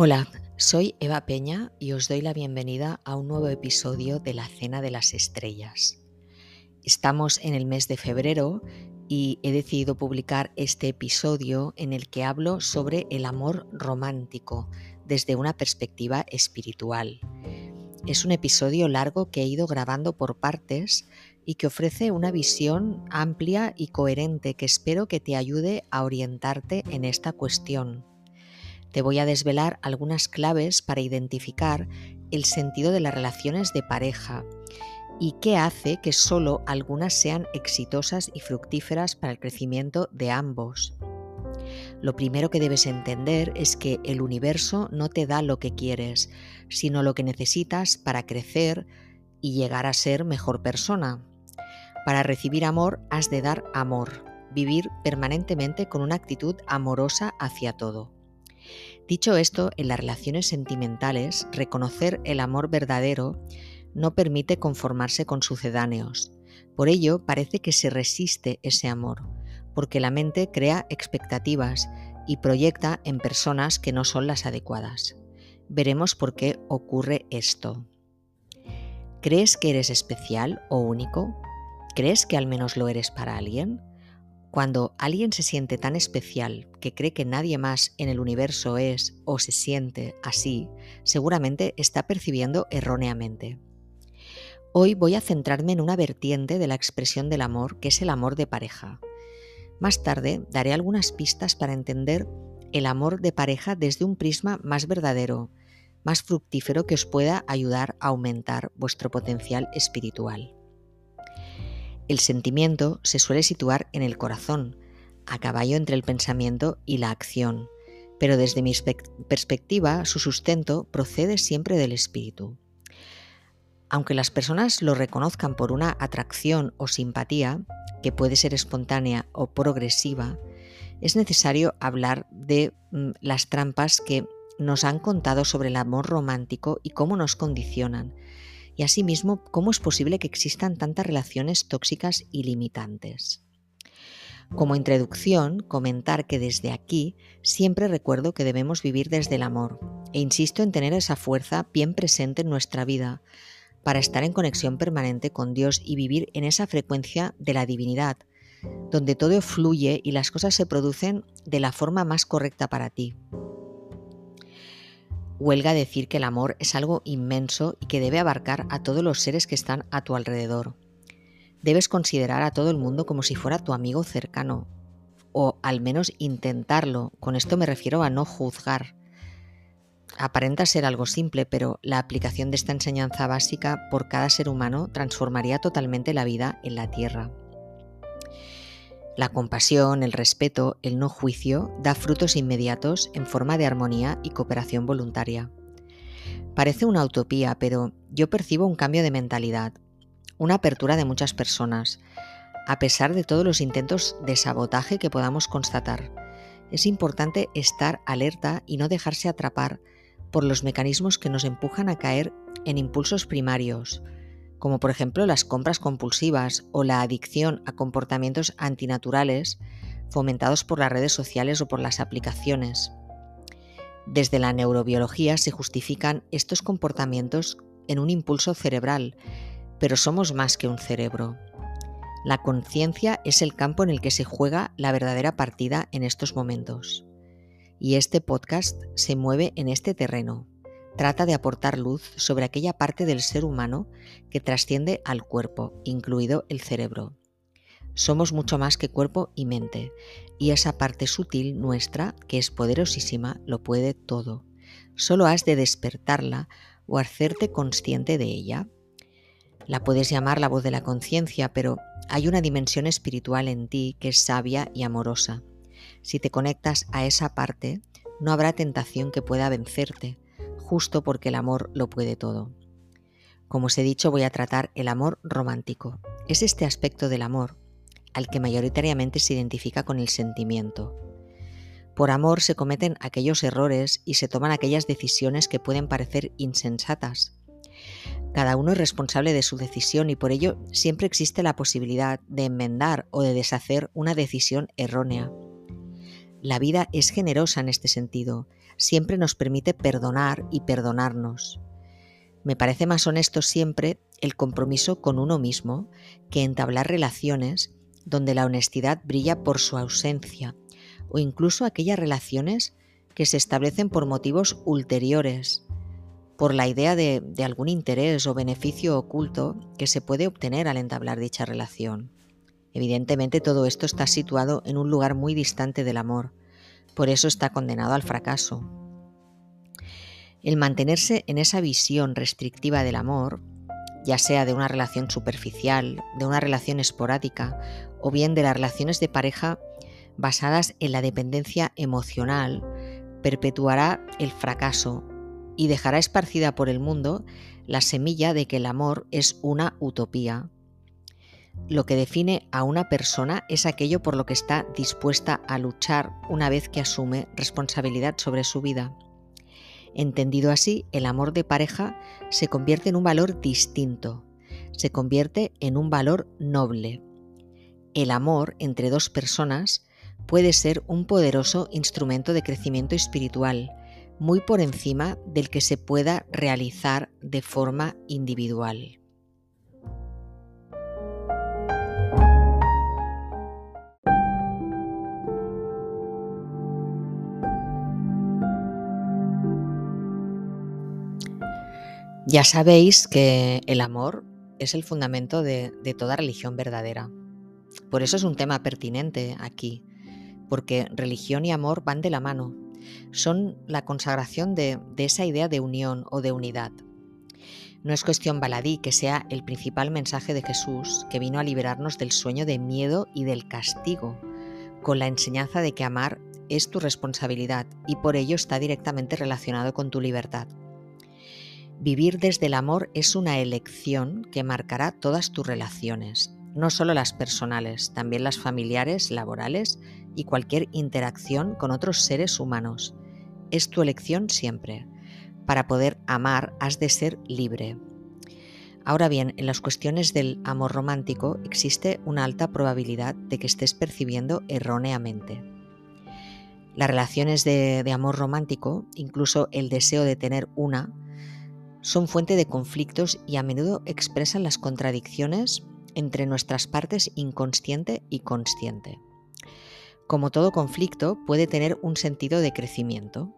Hola, soy Eva Peña y os doy la bienvenida a un nuevo episodio de La Cena de las Estrellas. Estamos en el mes de febrero y he decidido publicar este episodio en el que hablo sobre el amor romántico desde una perspectiva espiritual. Es un episodio largo que he ido grabando por partes y que ofrece una visión amplia y coherente que espero que te ayude a orientarte en esta cuestión te voy a desvelar algunas claves para identificar el sentido de las relaciones de pareja y qué hace que solo algunas sean exitosas y fructíferas para el crecimiento de ambos. Lo primero que debes entender es que el universo no te da lo que quieres, sino lo que necesitas para crecer y llegar a ser mejor persona. Para recibir amor has de dar amor, vivir permanentemente con una actitud amorosa hacia todo. Dicho esto, en las relaciones sentimentales, reconocer el amor verdadero no permite conformarse con sucedáneos. Por ello, parece que se resiste ese amor, porque la mente crea expectativas y proyecta en personas que no son las adecuadas. Veremos por qué ocurre esto. ¿Crees que eres especial o único? ¿Crees que al menos lo eres para alguien? Cuando alguien se siente tan especial que cree que nadie más en el universo es o se siente así, seguramente está percibiendo erróneamente. Hoy voy a centrarme en una vertiente de la expresión del amor, que es el amor de pareja. Más tarde daré algunas pistas para entender el amor de pareja desde un prisma más verdadero, más fructífero que os pueda ayudar a aumentar vuestro potencial espiritual. El sentimiento se suele situar en el corazón, a caballo entre el pensamiento y la acción, pero desde mi perspectiva su sustento procede siempre del espíritu. Aunque las personas lo reconozcan por una atracción o simpatía, que puede ser espontánea o progresiva, es necesario hablar de mm, las trampas que nos han contado sobre el amor romántico y cómo nos condicionan, y asimismo cómo es posible que existan tantas relaciones tóxicas y limitantes. Como introducción, comentar que desde aquí siempre recuerdo que debemos vivir desde el amor e insisto en tener esa fuerza bien presente en nuestra vida para estar en conexión permanente con Dios y vivir en esa frecuencia de la divinidad, donde todo fluye y las cosas se producen de la forma más correcta para ti. Huelga decir que el amor es algo inmenso y que debe abarcar a todos los seres que están a tu alrededor. Debes considerar a todo el mundo como si fuera tu amigo cercano, o al menos intentarlo. Con esto me refiero a no juzgar. Aparenta ser algo simple, pero la aplicación de esta enseñanza básica por cada ser humano transformaría totalmente la vida en la Tierra. La compasión, el respeto, el no juicio da frutos inmediatos en forma de armonía y cooperación voluntaria. Parece una utopía, pero yo percibo un cambio de mentalidad, una apertura de muchas personas, a pesar de todos los intentos de sabotaje que podamos constatar. Es importante estar alerta y no dejarse atrapar por los mecanismos que nos empujan a caer en impulsos primarios, como por ejemplo las compras compulsivas o la adicción a comportamientos antinaturales fomentados por las redes sociales o por las aplicaciones. Desde la neurobiología se justifican estos comportamientos en un impulso cerebral, pero somos más que un cerebro. La conciencia es el campo en el que se juega la verdadera partida en estos momentos. Y este podcast se mueve en este terreno, trata de aportar luz sobre aquella parte del ser humano que trasciende al cuerpo, incluido el cerebro. Somos mucho más que cuerpo y mente, y esa parte sutil nuestra, que es poderosísima, lo puede todo. Solo has de despertarla o hacerte consciente de ella. La puedes llamar la voz de la conciencia, pero hay una dimensión espiritual en ti que es sabia y amorosa. Si te conectas a esa parte, no habrá tentación que pueda vencerte, justo porque el amor lo puede todo. Como os he dicho, voy a tratar el amor romántico. Es este aspecto del amor al que mayoritariamente se identifica con el sentimiento. Por amor se cometen aquellos errores y se toman aquellas decisiones que pueden parecer insensatas. Cada uno es responsable de su decisión y por ello siempre existe la posibilidad de enmendar o de deshacer una decisión errónea. La vida es generosa en este sentido siempre nos permite perdonar y perdonarnos. Me parece más honesto siempre el compromiso con uno mismo que entablar relaciones donde la honestidad brilla por su ausencia, o incluso aquellas relaciones que se establecen por motivos ulteriores, por la idea de, algún interés o beneficio oculto que se puede obtener al entablar dicha relación. Evidentemente todo esto está situado en un lugar muy distante del amor, por eso está condenado al fracaso. El mantenerse en esa visión restrictiva del amor ya sea de una relación superficial, de una relación esporádica o bien de las relaciones de pareja basadas en la dependencia emocional, perpetuará el fracaso y dejará esparcida por el mundo la semilla de que el amor es una utopía. Lo que define a una persona es aquello por lo que está dispuesta a luchar una vez que asume responsabilidad sobre su vida. Entendido así, el amor de pareja se convierte en un valor distinto, se convierte en un valor noble. El amor entre dos personas puede ser un poderoso instrumento de crecimiento espiritual, muy por encima del que se pueda realizar de forma individual. Ya sabéis que el amor es el fundamento de, toda religión verdadera. Por eso es un tema pertinente aquí, porque religión y amor van de la mano. Son la consagración de, de esa idea de unión o de unidad. No es cuestión baladí que sea el principal mensaje de Jesús, que vino a liberarnos del sueño de miedo y del castigo, con la enseñanza de que amar es tu responsabilidad y por ello está directamente relacionado con tu libertad. Vivir desde el amor es una elección que marcará todas tus relaciones, no solo las personales, también las familiares, laborales y cualquier interacción con otros seres humanos. Es tu elección siempre. Para poder amar has de ser libre. Ahora bien, en las cuestiones del amor romántico existe una alta probabilidad de que estés percibiendo erróneamente. Las relaciones de, de amor romántico, incluso el deseo de tener una, son fuente de conflictos y a menudo expresan las contradicciones entre nuestras partes inconsciente y consciente. Como todo conflicto, puede tener un sentido de crecimiento.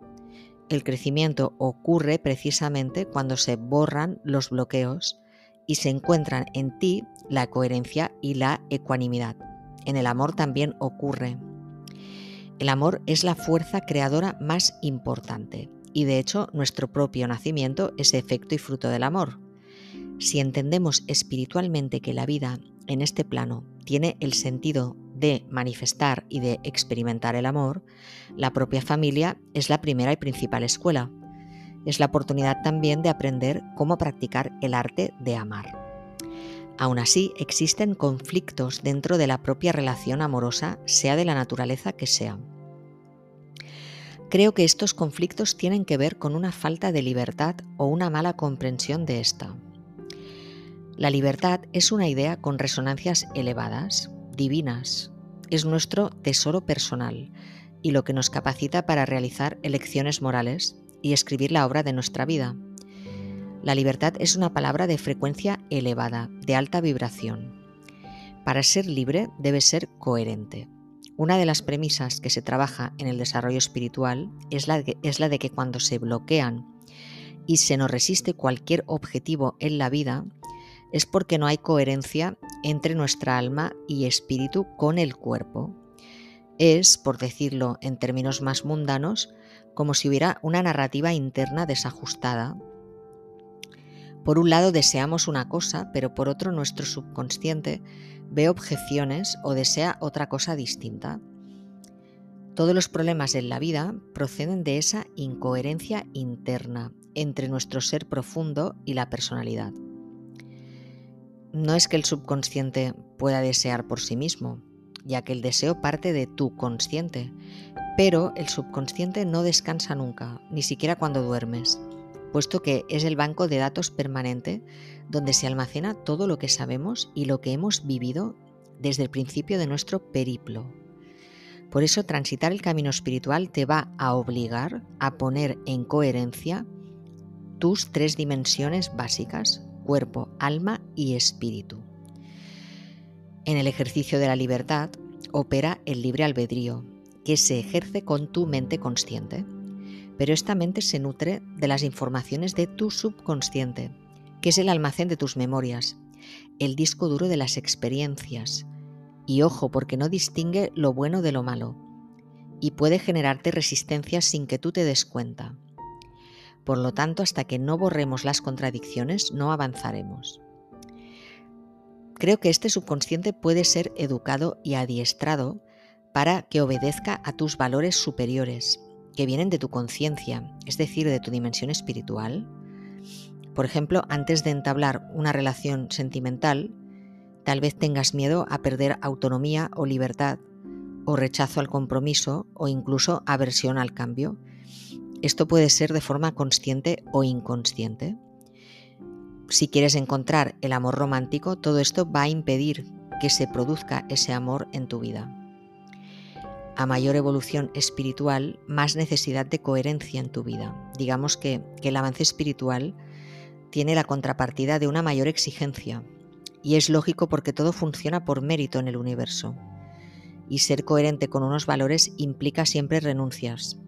El crecimiento ocurre precisamente cuando se borran los bloqueos y se encuentran en ti la coherencia y la ecuanimidad. En el amor también ocurre. El amor es la fuerza creadora más importante y de hecho nuestro propio nacimiento es efecto y fruto del amor. Si entendemos espiritualmente que la vida en este plano tiene el sentido de manifestar y de experimentar el amor, la propia familia es la primera y principal escuela. Es la oportunidad también de aprender cómo practicar el arte de amar. Aún así, existen conflictos dentro de la propia relación amorosa, sea de la naturaleza que sea. Creo que estos conflictos tienen que ver con una falta de libertad o una mala comprensión de esta. La libertad es una idea con resonancias elevadas, divinas. Es nuestro tesoro personal y lo que nos capacita para realizar elecciones morales y escribir la obra de nuestra vida. La libertad es una palabra de frecuencia elevada, de alta vibración. Para ser libre debe ser coherente. Una de las premisas que se trabaja en el desarrollo espiritual es la, de que cuando se bloquean y se nos resiste cualquier objetivo en la vida, es porque no hay coherencia entre nuestra alma y espíritu con el cuerpo. Es, por decirlo en términos más mundanos, como si hubiera una narrativa interna desajustada. Por un lado deseamos una cosa, pero por otro nuestro subconsciente ve objeciones o desea otra cosa distinta. Todos los problemas en la vida proceden de esa incoherencia interna entre nuestro ser profundo y la personalidad. No es que el subconsciente pueda desear por sí mismo, ya que el deseo parte de tu consciente, pero el subconsciente no descansa nunca, ni siquiera cuando duermes puesto que es el banco de datos permanente donde se almacena todo lo que sabemos y lo que hemos vivido desde el principio de nuestro periplo. Por eso transitar el camino espiritual te va a obligar a poner en coherencia tus tres dimensiones básicas, cuerpo, alma y espíritu. En el ejercicio de la libertad opera el libre albedrío, que se ejerce con tu mente consciente. Pero esta mente se nutre de las informaciones de tu subconsciente, que es el almacén de tus memorias, el disco duro de las experiencias. Y ojo, porque no distingue lo bueno de lo malo, y puede generarte resistencia sin que tú te des cuenta. Por lo tanto, hasta que no borremos las contradicciones, no avanzaremos. Creo que este subconsciente puede ser educado y adiestrado para que obedezca a tus valores superiores, que vienen de tu conciencia, es decir, de tu dimensión espiritual. Por ejemplo, antes de entablar una relación sentimental, tal vez tengas miedo a perder autonomía o libertad, o rechazo al compromiso, o incluso aversión al cambio. Esto puede ser de forma consciente o inconsciente si quieres encontrar el amor romántico, todo esto va a impedir que se produzca ese amor en tu vida. A mayor evolución espiritual, más necesidad de coherencia en tu vida. Digamos que, el avance espiritual tiene la contrapartida de una mayor exigencia. Y es lógico porque todo funciona por mérito en el universo. Y ser coherente con unos valores implica siempre renuncias.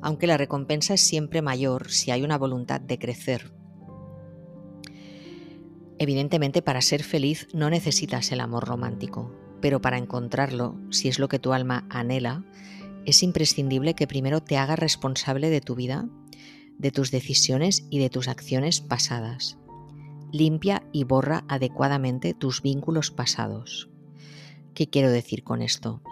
Aunque la recompensa es siempre mayor si hay una voluntad de crecer, Evidentemente para ser feliz no necesitas el amor romántico, pero para encontrarlo, si es lo que tu alma anhela, es imprescindible que primero te hagas responsable de tu vida, de tus decisiones y de tus acciones pasadas. Limpia y borra adecuadamente tus vínculos pasados. ¿Qué quiero decir con esto?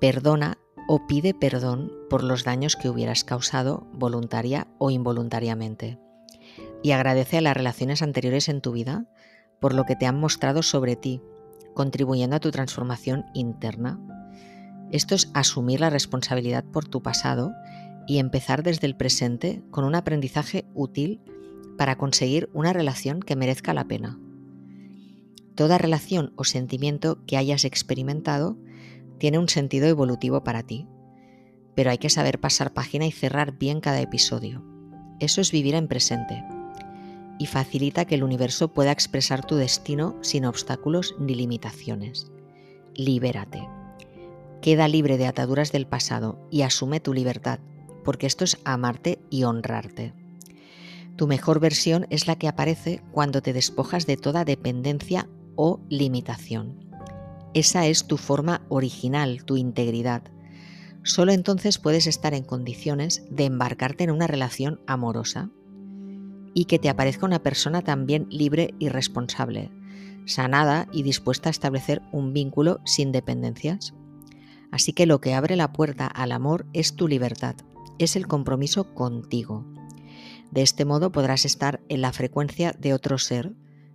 Perdona o pide perdón por los daños que hubieras causado voluntaria o involuntariamente y agradece a las relaciones anteriores en tu vida por lo que te han mostrado sobre ti, contribuyendo a tu transformación interna. Esto es asumir la responsabilidad por tu pasado y empezar desde el presente con un aprendizaje útil para conseguir una relación que merezca la pena. Toda relación o sentimiento que hayas experimentado tiene un sentido evolutivo para ti, pero hay que saber pasar página y cerrar bien cada episodio. Eso es vivir en presente y facilita que el universo pueda expresar tu destino sin obstáculos ni limitaciones. Libérate. Queda libre de ataduras del pasado y asume tu libertad, porque esto es amarte y honrarte. Tu mejor versión es la que aparece cuando te despojas de toda dependencia o limitación. Esa es tu forma original, tu integridad. Solo entonces puedes estar en condiciones de embarcarte en una relación amorosa y que te aparezca una persona también libre y responsable, sanada y dispuesta a establecer un vínculo sin dependencias. Así que lo que abre la puerta al amor es tu libertad, es el compromiso contigo. De este modo podrás estar en la frecuencia de otro ser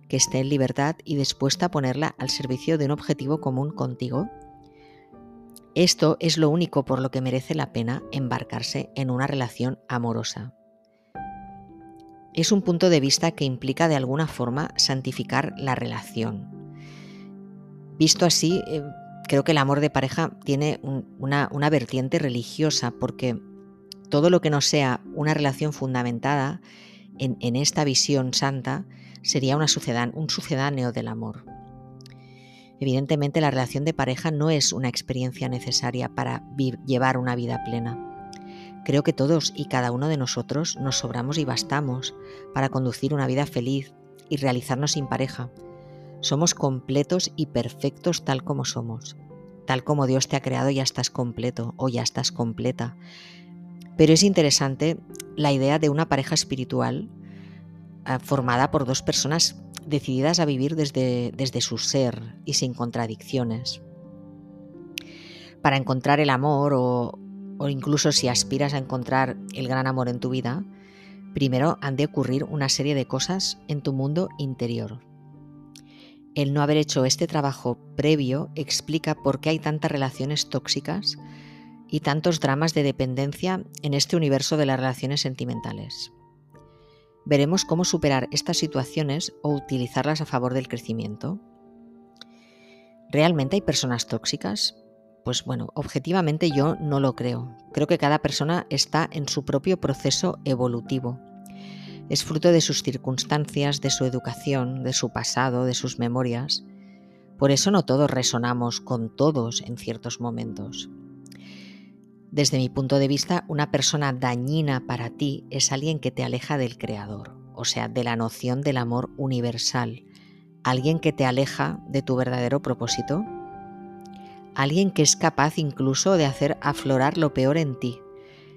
que esté en libertad y dispuesta a ponerla al servicio de un objetivo común contigo. Esto es lo único por lo que merece la pena embarcarse en una relación amorosa. Es un punto de vista que implica de alguna forma santificar la relación. Visto así, eh, creo que el amor de pareja tiene una, vertiente religiosa porque todo lo que no sea una relación fundamentada en, esta visión santa sería un sucedáneo del amor. Evidentemente la relación de pareja no es una experiencia necesaria para llevar una vida plena. Creo que todos y cada uno de nosotros nos sobramos y bastamos para conducir una vida feliz y realizarnos sin pareja. Somos completos y perfectos tal como somos. Tal como Dios te ha creado ya estás completo o ya estás completa. Pero es interesante la idea de una pareja espiritual eh, formada por dos personas decididas a vivir desde, desde su ser y sin contradicciones. Para encontrar el amor o, o incluso si aspiras a encontrar el gran amor en tu vida, primero han de ocurrir una serie de cosas en tu mundo interior. El no haber hecho este trabajo previo explica por qué hay tantas relaciones tóxicas y tantos dramas de dependencia en este universo de las relaciones sentimentales. Veremos cómo superar estas situaciones o utilizarlas a favor del crecimiento. ¿Realmente hay personas tóxicas? Pues bueno, objetivamente yo no lo creo. Creo que cada persona está en su propio proceso evolutivo. Es fruto de sus circunstancias, de su educación, de su pasado, de sus memorias. Por eso no todos resonamos con todos en ciertos momentos. Desde mi punto de vista, una persona dañina para ti es alguien que te aleja del Creador, o sea, de la noción del amor universal, alguien que te aleja de tu verdadero propósito alguien que es capaz incluso de hacer aflorar lo peor en ti,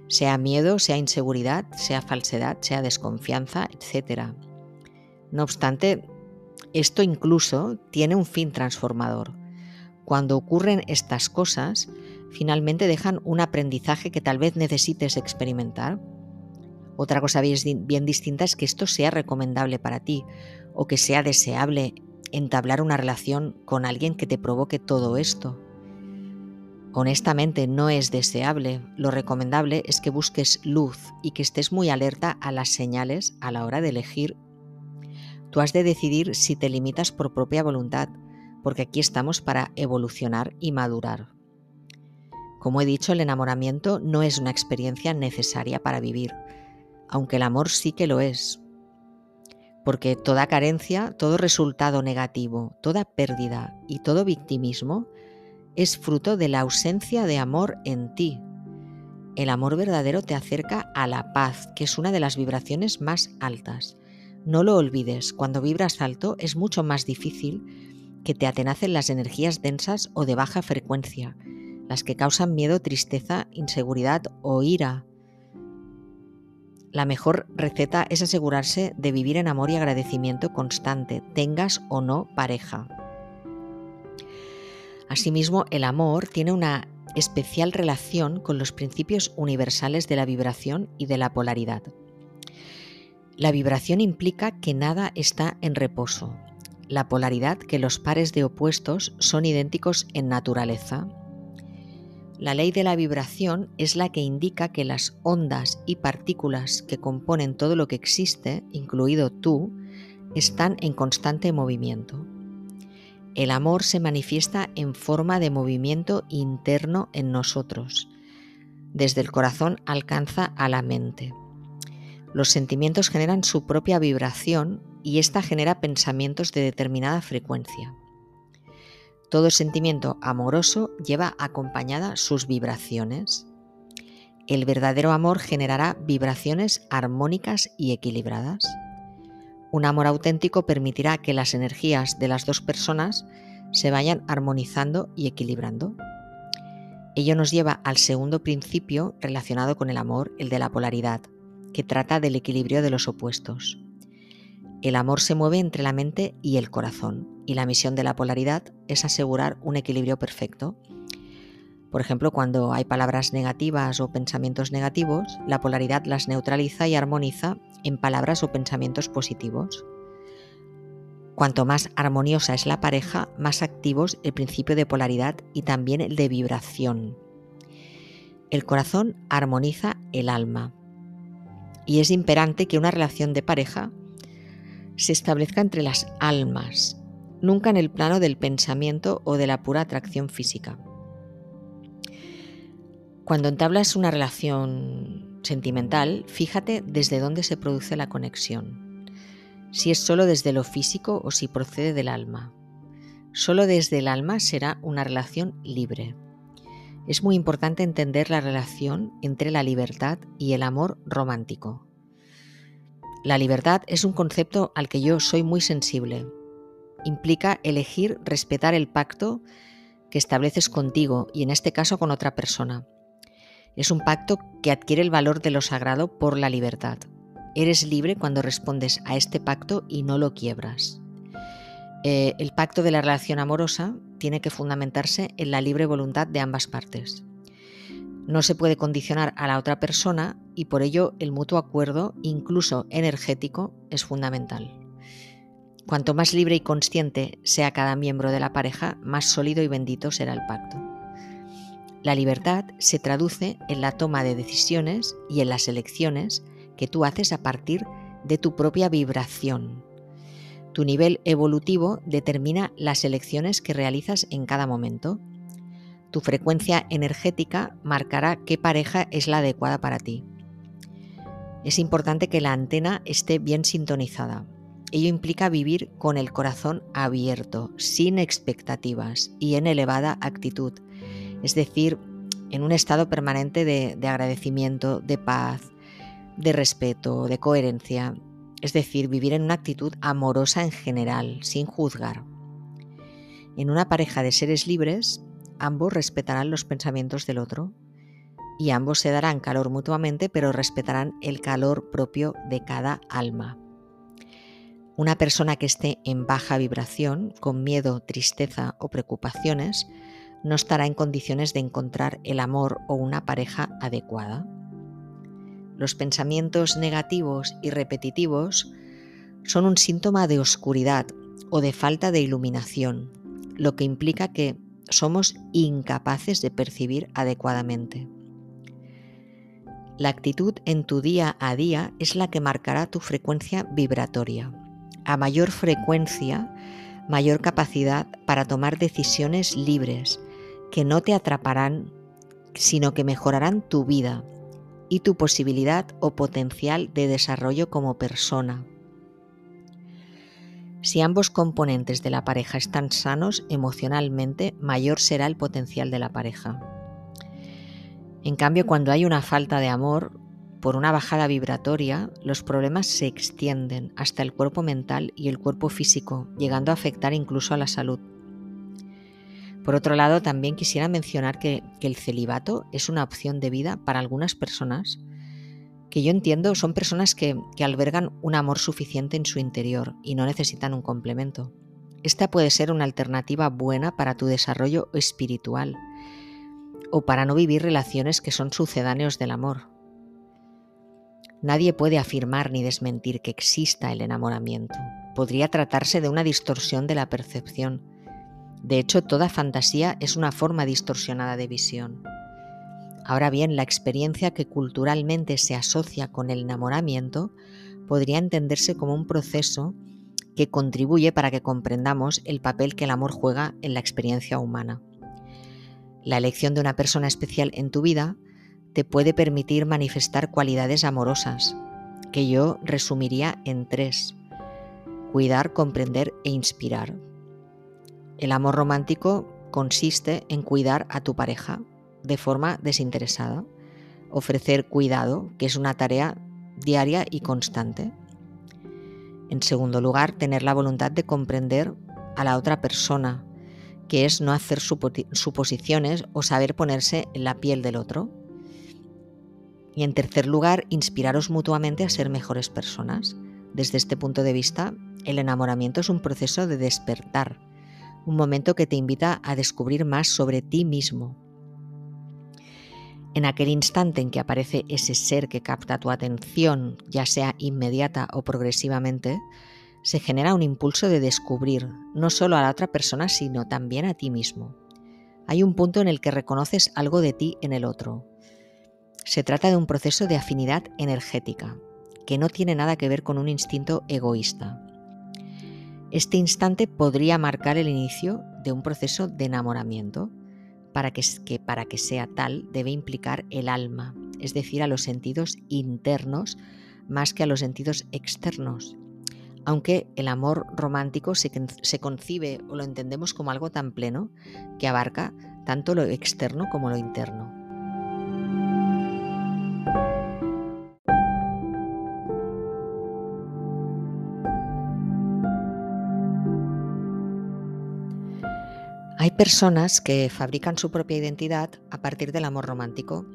sea miedo, sea inseguridad, sea falsedad, sea desconfianza, etc. No obstante, esto incluso tiene un fin transformador. Cuando ocurren estas cosas, finalmente dejan un aprendizaje que tal vez necesites experimentar. Otra cosa bien distinta es que esto sea recomendable para ti o que sea deseable entablar una relación con alguien que te provoque todo esto. Honestamente no es deseable. Lo recomendable es que busques luz y que estés muy alerta a las señales a la hora de elegir. Tú has de decidir si te limitas por propia voluntad, porque aquí estamos para evolucionar y madurar. Como he dicho, el enamoramiento no es una experiencia necesaria para vivir, aunque el amor sí que lo es. Porque toda carencia, todo resultado negativo, toda pérdida y todo victimismo es fruto de la ausencia de amor en ti. El amor verdadero te acerca a la paz, que es una de las vibraciones más altas. No lo olvides, cuando vibras alto es mucho más difícil que te atenacen las energías densas o de baja frecuencia, las que causan miedo, tristeza, inseguridad o ira. La mejor receta es asegurarse de vivir en amor y agradecimiento constante, tengas o no pareja. Asimismo, el amor tiene una especial relación con los principios universales de la vibración y de la polaridad. La vibración implica que nada está en reposo. La polaridad que los pares de opuestos son idénticos en naturaleza. La ley de la vibración es la que indica que las ondas y partículas que componen todo lo que existe, incluido tú, están en constante movimiento. El amor se manifiesta en forma de movimiento interno en nosotros. Desde el corazón alcanza a la mente. Los sentimientos generan su propia vibración y ésta genera pensamientos de determinada frecuencia. Todo sentimiento amoroso lleva acompañada sus vibraciones. El verdadero amor generará vibraciones armónicas y equilibradas. Un amor auténtico permitirá que las energías de las dos personas se vayan armonizando y equilibrando. Ello nos lleva al segundo principio relacionado con el amor, el de la polaridad, que trata del equilibrio de los opuestos. El amor se mueve entre la mente y el corazón, y la misión de la polaridad es asegurar un equilibrio perfecto. Por ejemplo, cuando hay palabras negativas o pensamientos negativos, la polaridad las neutraliza y armoniza en palabras o pensamientos positivos. Cuanto más armoniosa es la pareja, más activos el principio de polaridad y también el de vibración. El corazón armoniza el alma. Y es imperante que una relación de pareja se establezca entre las almas, nunca en el plano del pensamiento o de la pura atracción física. Cuando entablas una relación sentimental, fíjate desde dónde se produce la conexión. Si es solo desde lo físico o si procede del alma. Solo desde el alma será una relación libre. Es muy importante entender la relación entre la libertad y el amor romántico. La libertad es un concepto al que yo soy muy sensible. Implica elegir respetar el pacto que estableces contigo y en este caso con otra persona es un pacto que adquiere el valor de lo sagrado por la libertad. Eres libre cuando respondes a este pacto y no lo quiebras. Eh, el pacto de la relación amorosa tiene que fundamentarse en la libre voluntad de ambas partes. No se puede condicionar a la otra persona y por ello el mutuo acuerdo, incluso energético, es fundamental. Cuanto más libre y consciente sea cada miembro de la pareja, más sólido y bendito será el pacto. La libertad se traduce en la toma de decisiones y en las elecciones que tú haces a partir de tu propia vibración. Tu nivel evolutivo determina las elecciones que realizas en cada momento. Tu frecuencia energética marcará qué pareja es la adecuada para ti. Es importante que la antena esté bien sintonizada. Ello implica vivir con el corazón abierto, sin expectativas y en elevada actitud, es decir, en un estado permanente de, de agradecimiento, de paz, de respeto, de coherencia, es decir, vivir en una actitud amorosa en general, sin juzgar. En una pareja de seres libres, ambos respetarán los pensamientos del otro y ambos se darán calor mutuamente, pero respetarán el calor propio de cada alma. Una persona que esté en baja vibración, con miedo, tristeza o preocupaciones, no estará en condiciones de encontrar el amor o una pareja adecuada. Los pensamientos negativos y repetitivos son un síntoma de oscuridad o de falta de iluminación, lo que implica que somos incapaces de percibir adecuadamente. La actitud en tu día a día es la que marcará tu frecuencia vibratoria. A mayor frecuencia, mayor capacidad para tomar decisiones libres que no te atraparán, sino que mejorarán tu vida y tu posibilidad o potencial de desarrollo como persona. Si ambos componentes de la pareja están sanos emocionalmente, mayor será el potencial de la pareja. En cambio, cuando hay una falta de amor, por una bajada vibratoria, los problemas se extienden hasta el cuerpo mental y el cuerpo físico, llegando a afectar incluso a la salud. Por otro lado, también quisiera mencionar que, el celibato es una opción de vida para algunas personas que yo entiendo son personas que, albergan un amor suficiente en su interior y no necesitan un complemento. Esta puede ser una alternativa buena para tu desarrollo espiritual o para no vivir relaciones que son sucedáneos del amor. Nadie puede afirmar ni desmentir que exista el enamoramiento. Podría tratarse de una distorsión de la percepción. De hecho, toda fantasía es una forma distorsionada de visión. Ahora bien, la experiencia que culturalmente se asocia con el enamoramiento podría entenderse como un proceso que contribuye para que comprendamos el papel que el amor juega en la experiencia humana. La elección de una persona especial en tu vida te puede permitir manifestar cualidades amorosas, que yo resumiría en tres. Cuidar, comprender e inspirar. El amor romántico consiste en cuidar a tu pareja, de forma desinteresada. Ofrecer cuidado, que es una tarea diaria y constante. En segundo lugar, tener la voluntad de comprender a la otra persona, que es no hacer suposiciones o saber ponerse en la piel del otro. Y en tercer lugar, inspiraros mutuamente a ser mejores personas. Desde este punto de vista, el enamoramiento es un proceso de despertar, un momento que te invita a descubrir más sobre ti mismo, en aquel instante en que aparece ese ser que capta tu atención, ya sea inmediata o progresivamente, se genera un impulso de descubrir no solo a la otra persona, sino también a ti mismo. Hay un punto en el que reconoces algo de ti en el otro. Se trata de un proceso de afinidad energética, que no tiene nada que ver con un instinto egoísta. Este instante podría marcar el inicio de un proceso de enamoramiento, para que, para que sea tal debe implicar el alma, es decir, a los sentidos internos más que a los sentidos externos. Aunque el amor romántico se, se concibe o lo entendemos como algo tan pleno que abarca tanto lo externo como lo interno. Hay personas que fabrican su propia identidad a partir del amor romántico.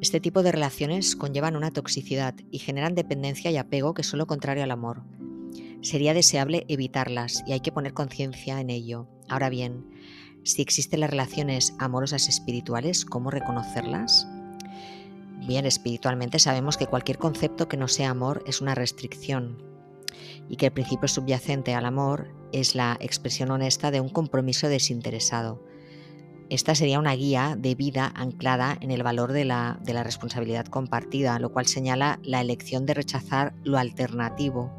Este tipo de relaciones conllevan una toxicidad y generan dependencia y apego que son lo contrario al amor. Sería deseable evitarlas y hay que poner conciencia en ello. Ahora bien, si existen las relaciones amorosas espirituales, ¿cómo reconocerlas? Bien, espiritualmente sabemos que cualquier concepto que no sea amor es una restricción y que el principio subyacente al amor es la expresión honesta de un compromiso desinteresado. Esta sería una guía de vida anclada en el valor de la, responsabilidad compartida, lo cual señala la elección de rechazar lo alternativo.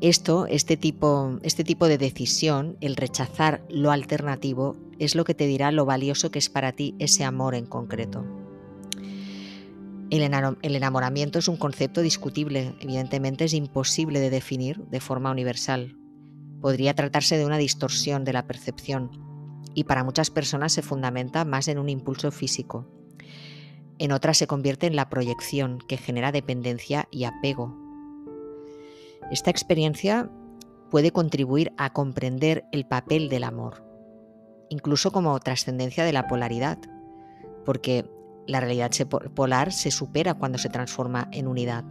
Esto, este tipo, este tipo de decisión, el rechazar lo alternativo, es lo que te dirá lo valioso que es para ti ese amor en concreto. El enamoramiento es un concepto discutible, evidentemente es imposible de definir de forma universal. Podría tratarse de una distorsión de la percepción y para muchas personas se fundamenta más en un impulso físico. En otras se convierte en la proyección que genera dependencia y apego. Esta experiencia puede contribuir a comprender el papel del amor, incluso como trascendencia de la polaridad, porque la realidad polar se supera cuando se transforma en unidad.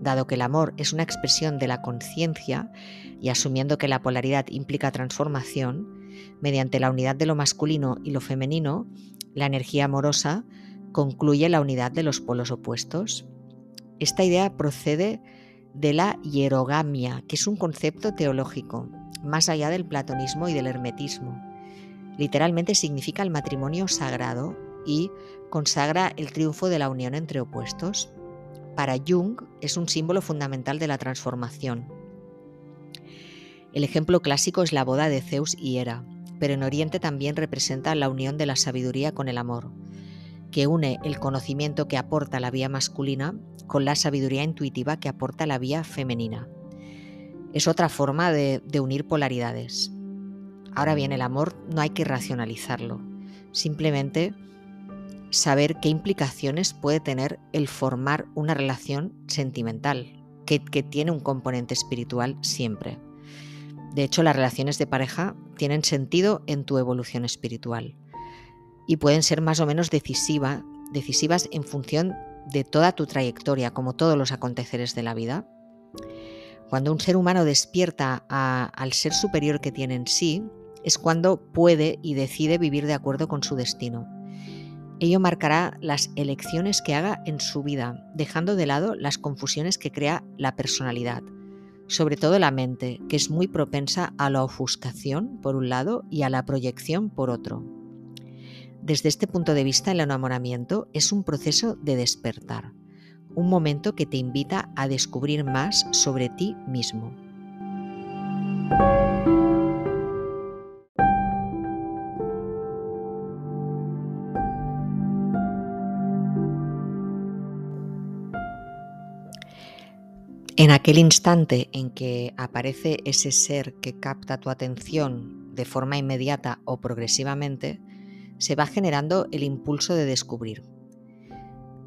Dado que el amor es una expresión de la conciencia y asumiendo que la polaridad implica transformación, mediante la unidad de lo masculino y lo femenino, la energía amorosa concluye la unidad de los polos opuestos. Esta idea procede de la hierogamia, que es un concepto teológico, más allá del platonismo y del hermetismo. Literalmente significa el matrimonio sagrado y consagra el triunfo de la unión entre opuestos. Para Jung es un símbolo fundamental de la transformación. El ejemplo clásico es la boda de Zeus y Hera, pero en Oriente también representa la unión de la sabiduría con el amor, que une el conocimiento que aporta la vía masculina con la sabiduría intuitiva que aporta la vía femenina. Es otra forma de, de unir polaridades. Ahora bien, el amor no hay que racionalizarlo, simplemente saber qué implicaciones puede tener el formar una relación sentimental, que, tiene un componente espiritual siempre. De hecho, las relaciones de pareja tienen sentido en tu evolución espiritual y pueden ser más o menos decisivas en función de toda tu trayectoria, como todos los aconteceres de la vida. Cuando un ser humano despierta al ser superior que tiene en sí, es cuando puede y decide vivir de acuerdo con su destino. Ello marcará las elecciones que haga en su vida, dejando de lado las confusiones que crea la personalidad, sobre todo la mente, que es muy propensa a la ofuscación por un lado y a la proyección por otro. Desde este punto de vista, el enamoramiento es un proceso de despertar, un momento que te invita a descubrir más sobre ti mismo. En aquel instante en que aparece ese ser que capta tu atención de forma inmediata o progresivamente, se va generando el impulso de descubrir.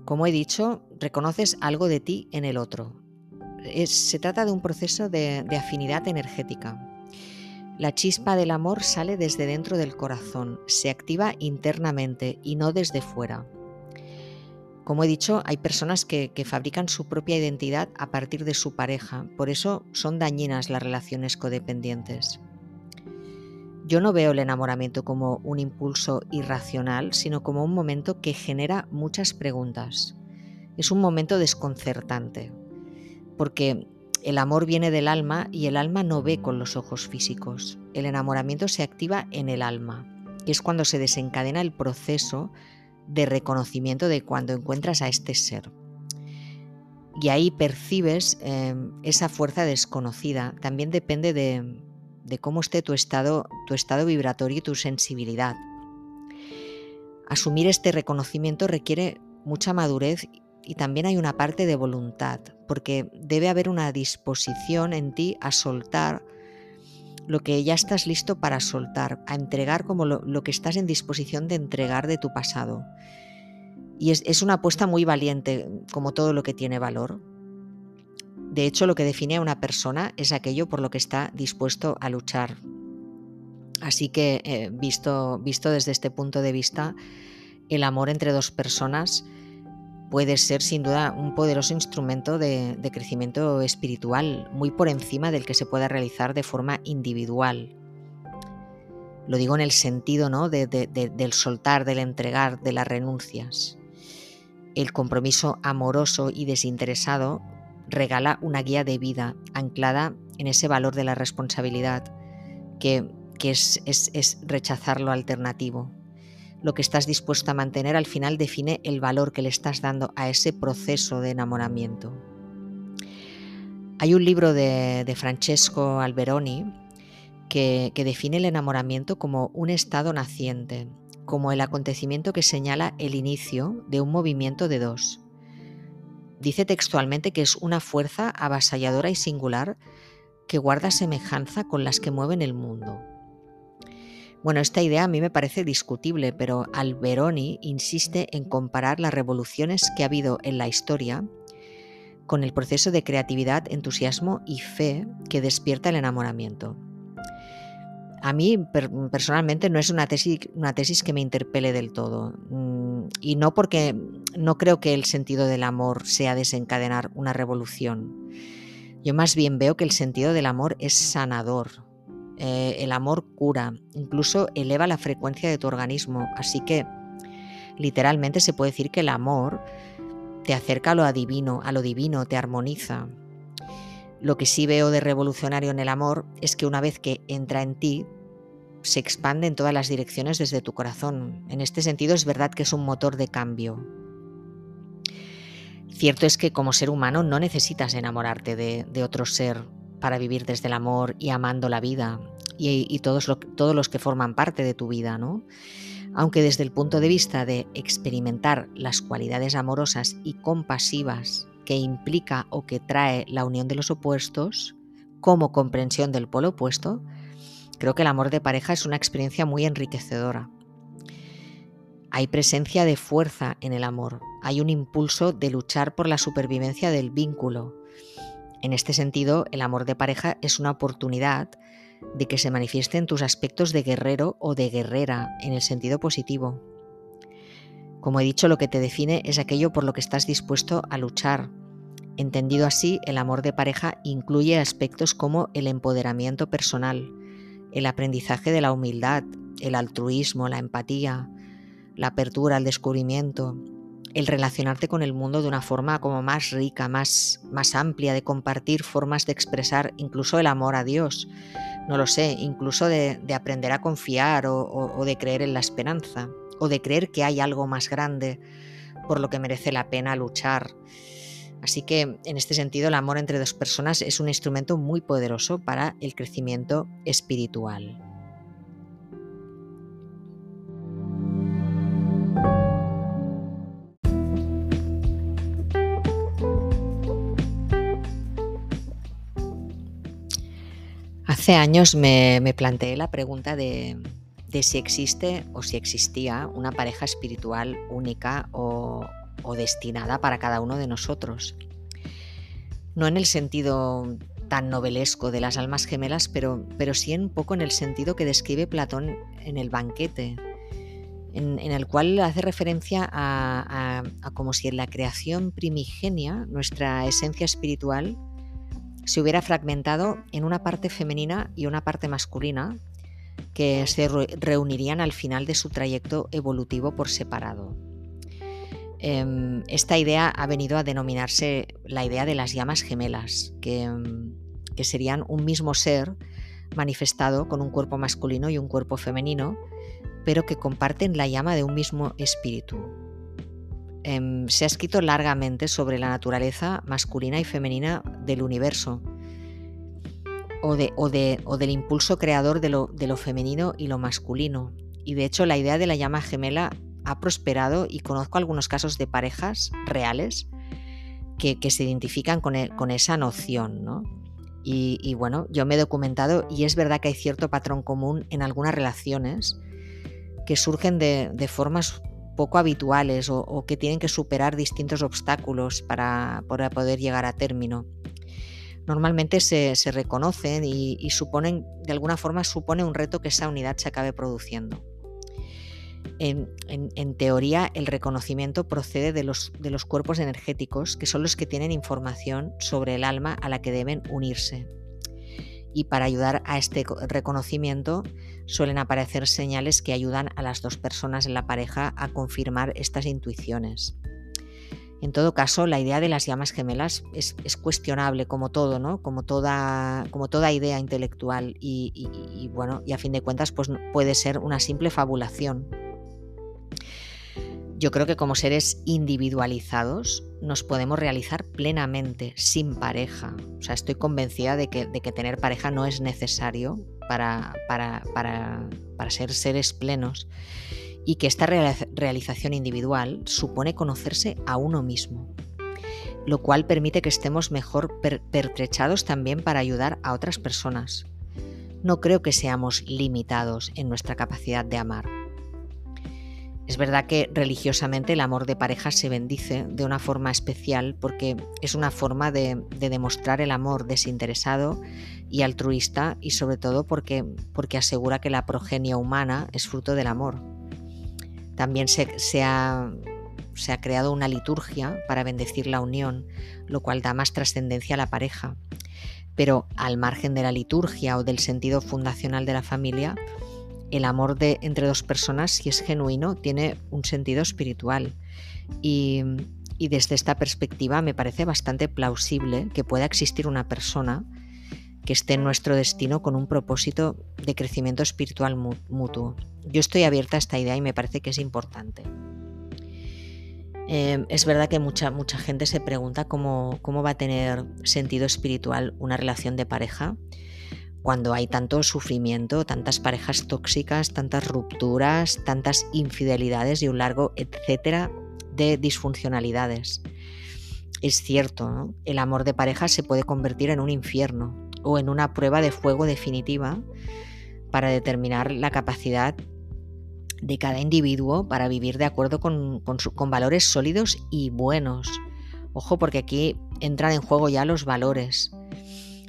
Como he dicho, reconoces algo de ti en el otro. se trata de un proceso de afinidad energética. La chispa del amor sale desde dentro del corazón, se activa internamente y no desde fuera. Como he dicho, hay personas que, fabrican su propia identidad a partir de su pareja, por eso son dañinas las relaciones codependientes. Yo no veo el enamoramiento como un impulso irracional, sino como un momento que genera muchas preguntas. Es un momento desconcertante, porque el amor viene del alma y el alma no ve con los ojos físicos. El enamoramiento se activa en el alma, que es cuando se desencadena el proceso de reconocimiento de cuando encuentras a este ser. Y ahí percibes em, esa fuerza desconocida. También depende de, cómo esté tu estado, tu estado vibratorio y tu sensibilidad. Asumir este reconocimiento requiere mucha madurez y también hay una parte de voluntad, porque debe haber una disposición en ti a soltar lo que ya estás listo para soltar, a entregar como lo, que estás en disposición de entregar de tu pasado. Y es, una apuesta muy valiente, como todo lo que tiene valor. De hecho, lo que define a una persona es aquello por lo que está dispuesto a luchar. Así que, eh, visto, visto desde este punto de vista, el amor entre dos personas puede ser sin duda un poderoso instrumento de, crecimiento espiritual, muy por encima del que se pueda realizar de forma individual. Lo digo en el sentido ¿no? del soltar, del entregar, de las renuncias. El compromiso amoroso y desinteresado regala una guía de vida anclada en ese valor de la responsabilidad, que, es, rechazar lo alternativo, lo que estás dispuesto a mantener al final define el valor que le estás dando a ese proceso de enamoramiento. Hay un libro de, Francesco Alberoni que, que define el enamoramiento como un estado naciente, como el acontecimiento que señala el inicio de un movimiento de dos. Dice textualmente que es una fuerza avasalladora y singular que guarda semejanza con las que mueven el mundo. Bueno, esta idea a mí me parece discutible, pero Alberoni insiste en comparar las revoluciones que ha habido en la historia con el proceso de creatividad, entusiasmo y fe que despierta el enamoramiento. A mí personalmente no es una tesis, una tesis que me interpele del todo. Mm, y no porque no creo que el sentido del amor sea desencadenar una revolución. Yo más bien veo que el sentido del amor es sanador. Eh, el amor cura, incluso eleva la frecuencia de tu organismo. Así que literalmente se puede decir que el amor te acerca a lo divino, a lo divino, te armoniza. Lo que sí veo de revolucionario en el amor es que una vez que entra en ti, se expande en todas las direcciones desde tu corazón. En este sentido es verdad que es un motor de cambio. Cierto es que como ser humano no necesitas enamorarte de, otro ser para vivir desde el amor y amando la vida y, todos, todos los que forman parte de tu vida, ¿no? aunque desde el punto de vista de experimentar las cualidades amorosas y compasivas que implica o que trae la unión de los opuestos, como comprensión del polo opuesto, creo que el amor de pareja es una experiencia muy enriquecedora. Hay presencia de fuerza en el amor, hay un impulso de luchar por la supervivencia del vínculo. En este sentido, el amor de pareja es una oportunidad de que se manifieste en tus aspectos de guerrero o de guerrera en el sentido positivo. Como he dicho, lo que te define es aquello por lo que estás dispuesto a luchar. Entendido así, el amor de pareja incluye aspectos como el empoderamiento personal, el aprendizaje de la humildad, el altruismo, la empatía, la apertura al descubrimiento, el relacionarte con el mundo de una forma como más rica, más, más amplia, de compartir formas de expresar incluso el amor a Dios, no lo sé, incluso de, aprender a confiar o, de creer en la esperanza, o de creer que hay algo más grande por lo que merece la pena luchar. Así que en este sentido el amor entre dos personas es un instrumento muy poderoso para el crecimiento espiritual. Hace años me, planteé la pregunta de, si existe o si existía una pareja espiritual única o, destinada para cada uno de nosotros. No en el sentido tan novelesco de las almas gemelas, pero, pero sí un poco en el sentido que describe Platón en el banquete, en, el cual hace referencia a, a, como si en la creación primigenia nuestra esencia espiritual se hubiera fragmentado en una parte femenina y una parte masculina que se reunirían al final de su trayecto evolutivo por separado. Em, esta idea ha venido a denominarse la idea de las llamas gemelas, que, que serían un mismo ser manifestado con un cuerpo masculino y un cuerpo femenino, pero que comparten la llama de un mismo espíritu, Em, se ha escrito largamente sobre la naturaleza masculina y femenina del universo o, del impulso creador de lo, femenino y lo masculino. Y de hecho la idea de la llama gemela ha prosperado y conozco algunos casos de parejas reales que, se identifican con, e, esa noción. Y, bueno, yo me he documentado y es verdad que hay cierto patrón común en algunas relaciones que surgen de, de formas poco habituales o, que tienen que superar distintos obstáculos para, poder llegar a término. Normalmente se, reconocen y, suponen, de alguna forma supone un reto que esa unidad se acabe produciendo. En, teoría, el reconocimiento procede de los, de los cuerpos energéticos, que son los que tienen información sobre el alma a la que deben unirse y para ayudar a este reconocimiento suelen aparecer señales que ayudan a las dos personas en la pareja a confirmar estas intuiciones. En todo caso, la idea de las llamas gemelas es, cuestionable como todo, ¿no? Como toda, como toda idea intelectual y, bueno, y a fin de cuentas pues, puede ser una simple fabulación. Yo creo que como seres individualizados nos podemos realizar plenamente sin pareja. O sea, estoy convencida de que, de que tener pareja no es necesario para, para, para, para ser seres plenos y que esta realización individual supone conocerse a uno mismo, lo cual permite que estemos mejor pertrechados también para ayudar a otras personas. No creo que seamos limitados en nuestra capacidad de amar. Es verdad que religiosamente el amor de pareja se bendice de una forma especial porque es una forma de, demostrar el amor desinteresado y altruista y sobre todo porque, porque asegura que la progenia humana es fruto del amor. También se, ha, se ha creado una liturgia para bendecir la unión, lo cual da más trascendencia a la pareja. Pero al margen de la liturgia o del sentido fundacional de la familia, el amor de, entre dos personas, si es genuino, tiene un sentido espiritual. Y, desde esta perspectiva me parece bastante plausible que pueda existir una persona que esté en nuestro destino con un propósito de crecimiento espiritual mutuo. Yo estoy abierta a esta idea y me parece que es importante. Eh, es verdad que mucha, mucha gente se pregunta cómo, cómo va a tener sentido espiritual una relación de pareja cuando hay tanto sufrimiento, tantas parejas tóxicas, tantas rupturas, tantas infidelidades y un largo etcétera de disfuncionalidades. Es cierto, el amor de pareja se puede convertir en un infierno o en una prueba de fuego definitiva para determinar la capacidad de cada individuo para vivir de acuerdo con, con valores sólidos y buenos. Ojo porque aquí entran en juego ya los valores.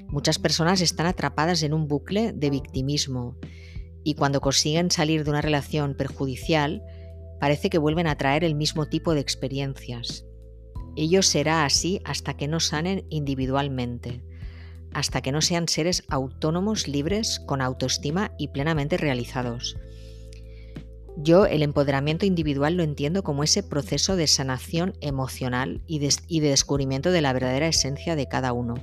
Muchas personas están atrapadas en un bucle de victimismo y cuando consiguen salir de una relación perjudicial, parece que vuelven a traer el mismo tipo de experiencias. Ello será así hasta que no sanen individualmente, hasta que no sean seres autónomos, libres, con autoestima y plenamente realizados. Yo el empoderamiento individual lo entiendo como ese proceso de sanación emocional y de, descubrimiento de la verdadera esencia de cada uno.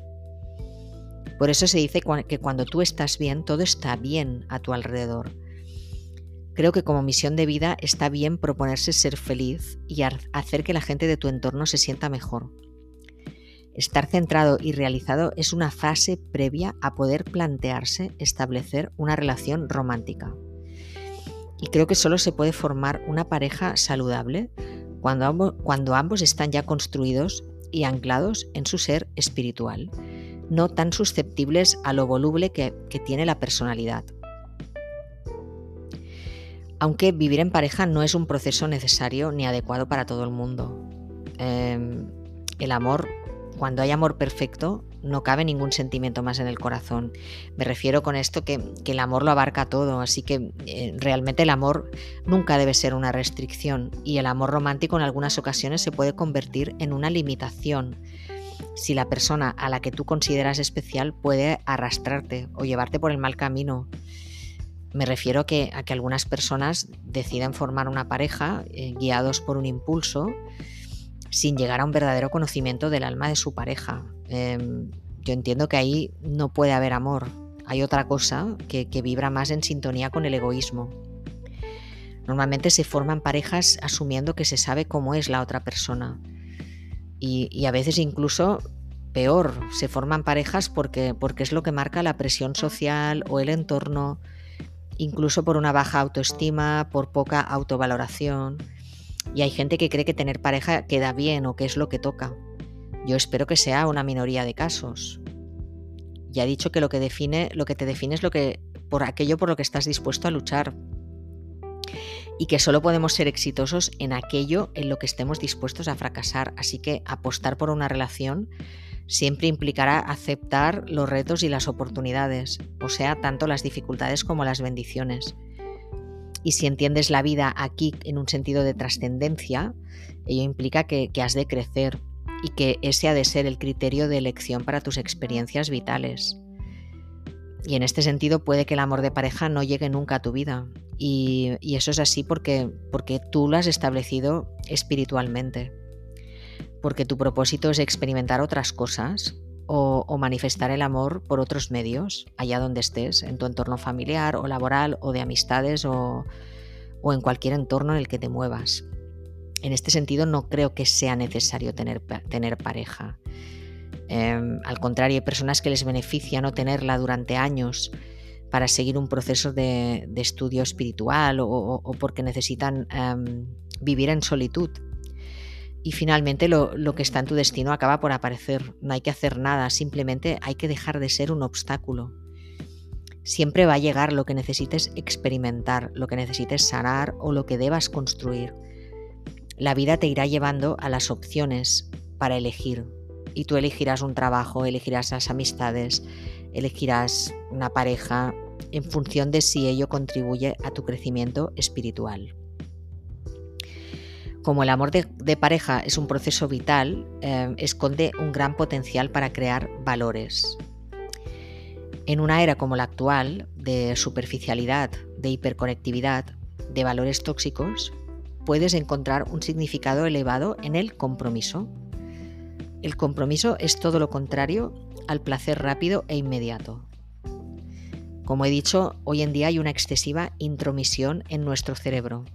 Por eso se dice que cuando tú estás bien, todo está bien a tu alrededor. Creo que como misión de vida está bien proponerse ser feliz y hacer que la gente de tu entorno se sienta mejor. Estar centrado y realizado es una fase previa a poder plantearse establecer una relación romántica. Y creo que solo se puede formar una pareja saludable cuando cuando ambos están ya construidos y anclados en su ser espiritual no tan susceptibles a lo voluble que, tiene la personalidad. Aunque vivir en pareja no es un proceso necesario ni adecuado para todo el mundo. Em, el amor, cuando hay amor perfecto, no cabe ningún sentimiento más en el corazón. Me refiero con esto que, el amor lo abarca todo, así que eh, realmente el amor nunca debe ser una restricción y el amor romántico en algunas ocasiones se puede convertir en una limitación si la persona a la que tú consideras especial puede arrastrarte o llevarte por el mal camino. Me refiero a que, algunas personas deciden formar una pareja eh, guiados por un impulso sin llegar a un verdadero conocimiento del alma de su pareja. Em, yo entiendo que ahí no puede haber amor. Hay otra cosa que vibra más en sintonía con el egoísmo. Normalmente se forman parejas asumiendo que se sabe cómo es la otra persona y, a veces incluso peor, se forman parejas porque, porque es lo que marca la presión social o el entorno, incluso por una baja autoestima, por poca autovaloración. Y hay gente que cree que tener pareja queda bien o que es lo que toca. Yo espero que sea una minoría de casos. Ya he dicho que lo que define, lo que te define es lo que por aquello por lo que estás dispuesto a luchar y que solo podemos ser exitosos en aquello en lo que estemos dispuestos a fracasar. Así que apostar por una relación siempre implicará aceptar los retos y las oportunidades, o sea, tanto las dificultades como las bendiciones. Y si entiendes la vida aquí en un sentido de trascendencia, ello implica que, has de crecer y que ese ha de ser el criterio de elección para tus experiencias vitales. Y en este sentido puede que el amor de pareja no llegue nunca a tu vida. Y, eso es así porque, porque tú lo has establecido espiritualmente. Porque tu propósito es experimentar otras cosas o, manifestar el amor por otros medios, allá donde estés, en tu entorno familiar o laboral o de amistades o, o en cualquier entorno en el que te muevas. en este sentido no creo que sea necesario tener, tener pareja. Em, al contrario, hay personas que les beneficia no tenerla durante años para seguir un proceso de, estudio espiritual o, porque necesitan em, vivir en solitud. Y finalmente lo, que está en tu destino acaba por aparecer. No hay que hacer nada, simplemente hay que dejar de ser un obstáculo. Siempre va a llegar lo que necesites experimentar, lo que necesites sanar o lo que debas construir. La vida te irá llevando a las opciones para elegir. Y tú elegirás un trabajo, elegirás las amistades, elegirás una pareja, en función de si ello contribuye a tu crecimiento espiritual. Como el amor de, pareja es un proceso vital, eh, esconde un gran potencial para crear valores. En una era como la actual, de superficialidad, de hiperconectividad, de valores tóxicos, puedes encontrar un significado elevado en el compromiso. El compromiso es todo lo contrario al placer rápido e inmediato. Como he dicho, hoy en día hay una excesiva intromisión en nuestro cerebro.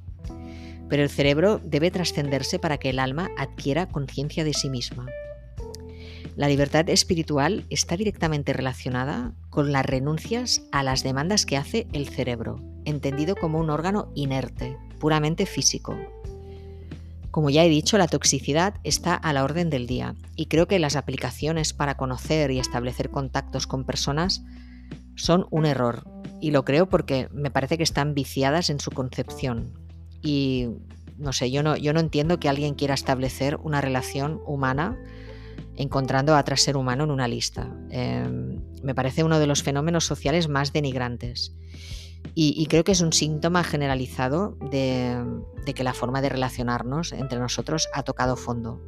Pero el cerebro debe trascenderse para que el alma adquiera conciencia de sí misma. La libertad espiritual está directamente relacionada con las renuncias a las demandas que hace el cerebro, entendido como un órgano inerte, puramente físico. Como ya he dicho, la toxicidad está a la orden del día y creo que las aplicaciones para conocer y establecer contactos con personas son un error. Y lo creo porque me parece que están viciadas en su concepción. Y no sé, yo no, yo no entiendo que alguien quiera establecer una relación humana encontrando a otro ser humano en una lista. Em, me parece uno de los fenómenos sociales más denigrantes. Y, creo que es un síntoma generalizado de, que la forma de relacionarnos entre nosotros ha tocado fondo.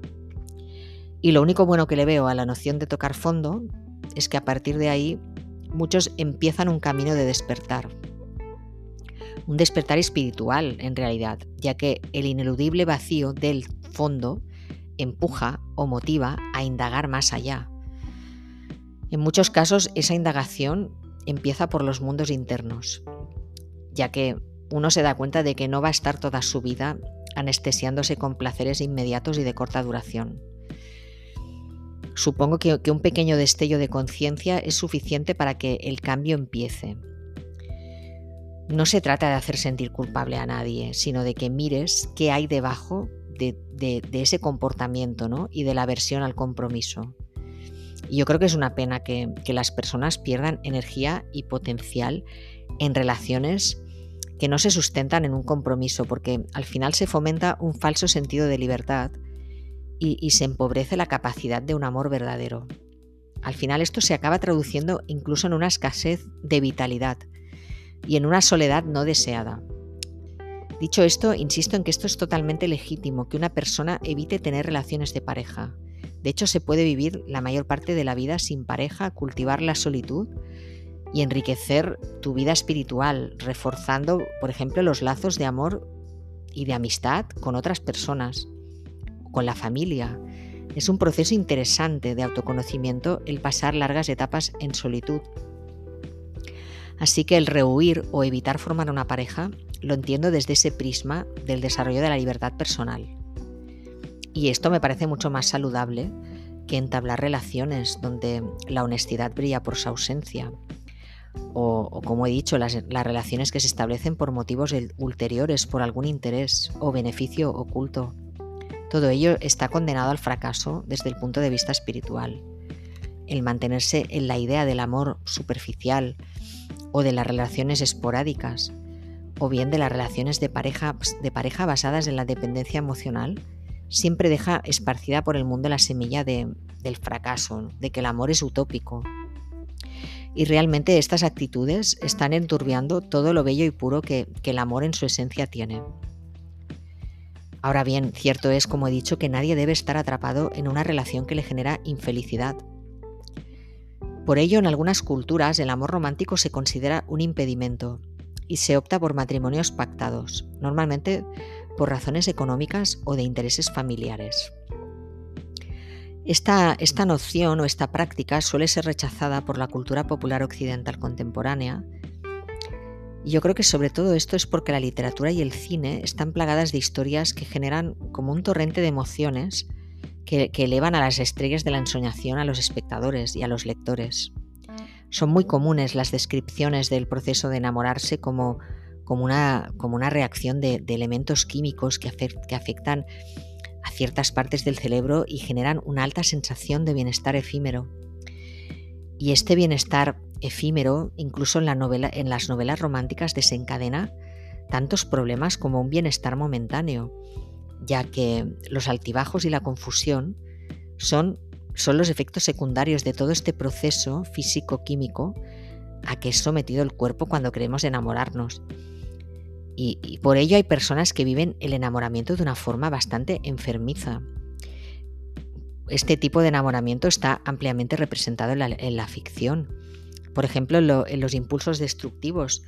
Y lo único bueno que le veo a la noción de tocar fondo es que a partir de ahí muchos empiezan un camino de despertar. Un despertar espiritual, en realidad, ya que el ineludible vacío del fondo empuja o motiva a indagar más allá. En muchos casos esa indagación empieza por los mundos internos, ya que uno se da cuenta de que no va a estar toda su vida anestesiándose con placeres inmediatos y de corta duración. Supongo que, un pequeño destello de conciencia es suficiente para que el cambio empiece. No se trata de hacer sentir culpable a nadie, sino de que mires qué hay debajo de, ese comportamiento ¿no? y de la aversión al compromiso. Y yo creo que es una pena que, que las personas pierdan energía y potencial en relaciones que no se sustentan en un compromiso, porque al final se fomenta un falso sentido de libertad y, se empobrece la capacidad de un amor verdadero. Al final esto se acaba traduciendo incluso en una escasez de vitalidad y en una soledad no deseada. Dicho esto, insisto en que esto es totalmente legítimo, que una persona evite tener relaciones de pareja. De hecho, se puede vivir la mayor parte de la vida sin pareja, cultivar la solitud y enriquecer tu vida espiritual, reforzando, por ejemplo, los lazos de amor y de amistad con otras personas con la familia. Es un proceso interesante de autoconocimiento el pasar largas etapas en solitud. Así que el rehuir o evitar formar una pareja lo entiendo desde ese prisma del desarrollo de la libertad personal. Y esto me parece mucho más saludable que entablar relaciones donde la honestidad brilla por su ausencia. O, como he dicho, las, relaciones que se establecen por motivos ulteriores, por algún interés o beneficio oculto. Todo ello está condenado al fracaso desde el punto de vista espiritual. El mantenerse en la idea del amor superficial o de las relaciones esporádicas o bien de las relaciones de pareja, de pareja basadas en la dependencia emocional siempre deja esparcida por el mundo la semilla del fracaso, de que el amor es utópico. Y realmente estas actitudes están enturbiando todo lo bello y puro que el amor en su esencia tiene. Ahora bien, cierto es, como he dicho, que nadie debe estar atrapado en una relación que le genera infelicidad. Por ello, en algunas culturas el amor romántico se considera un impedimento y se opta por matrimonios pactados, normalmente por razones económicas o de intereses familiares. Esta, esta, noción o esta práctica suele ser rechazada por la cultura popular occidental contemporánea Y yo creo que sobre todo esto es porque la literatura y el cine están plagadas de historias que generan como un torrente de emociones que, elevan a las estrellas de la ensoñación a los espectadores y a los lectores. Son muy comunes las descripciones del proceso de enamorarse como, como, una, como una, reacción de, elementos químicos que, que afectan a ciertas partes del cerebro y generan una alta sensación de bienestar efímero. Y este bienestar efímero, incluso en, las novelas románticas, desencadena tantos problemas como un bienestar momentáneo, ya que los altibajos y la confusión son, son los efectos secundarios de todo este proceso físico-químico a que es sometido el cuerpo cuando queremos enamorarnos. Y, por ello hay personas que viven el enamoramiento de una forma bastante enfermiza. Este tipo de enamoramiento está ampliamente representado en la ficción. Por ejemplo, en, los impulsos destructivos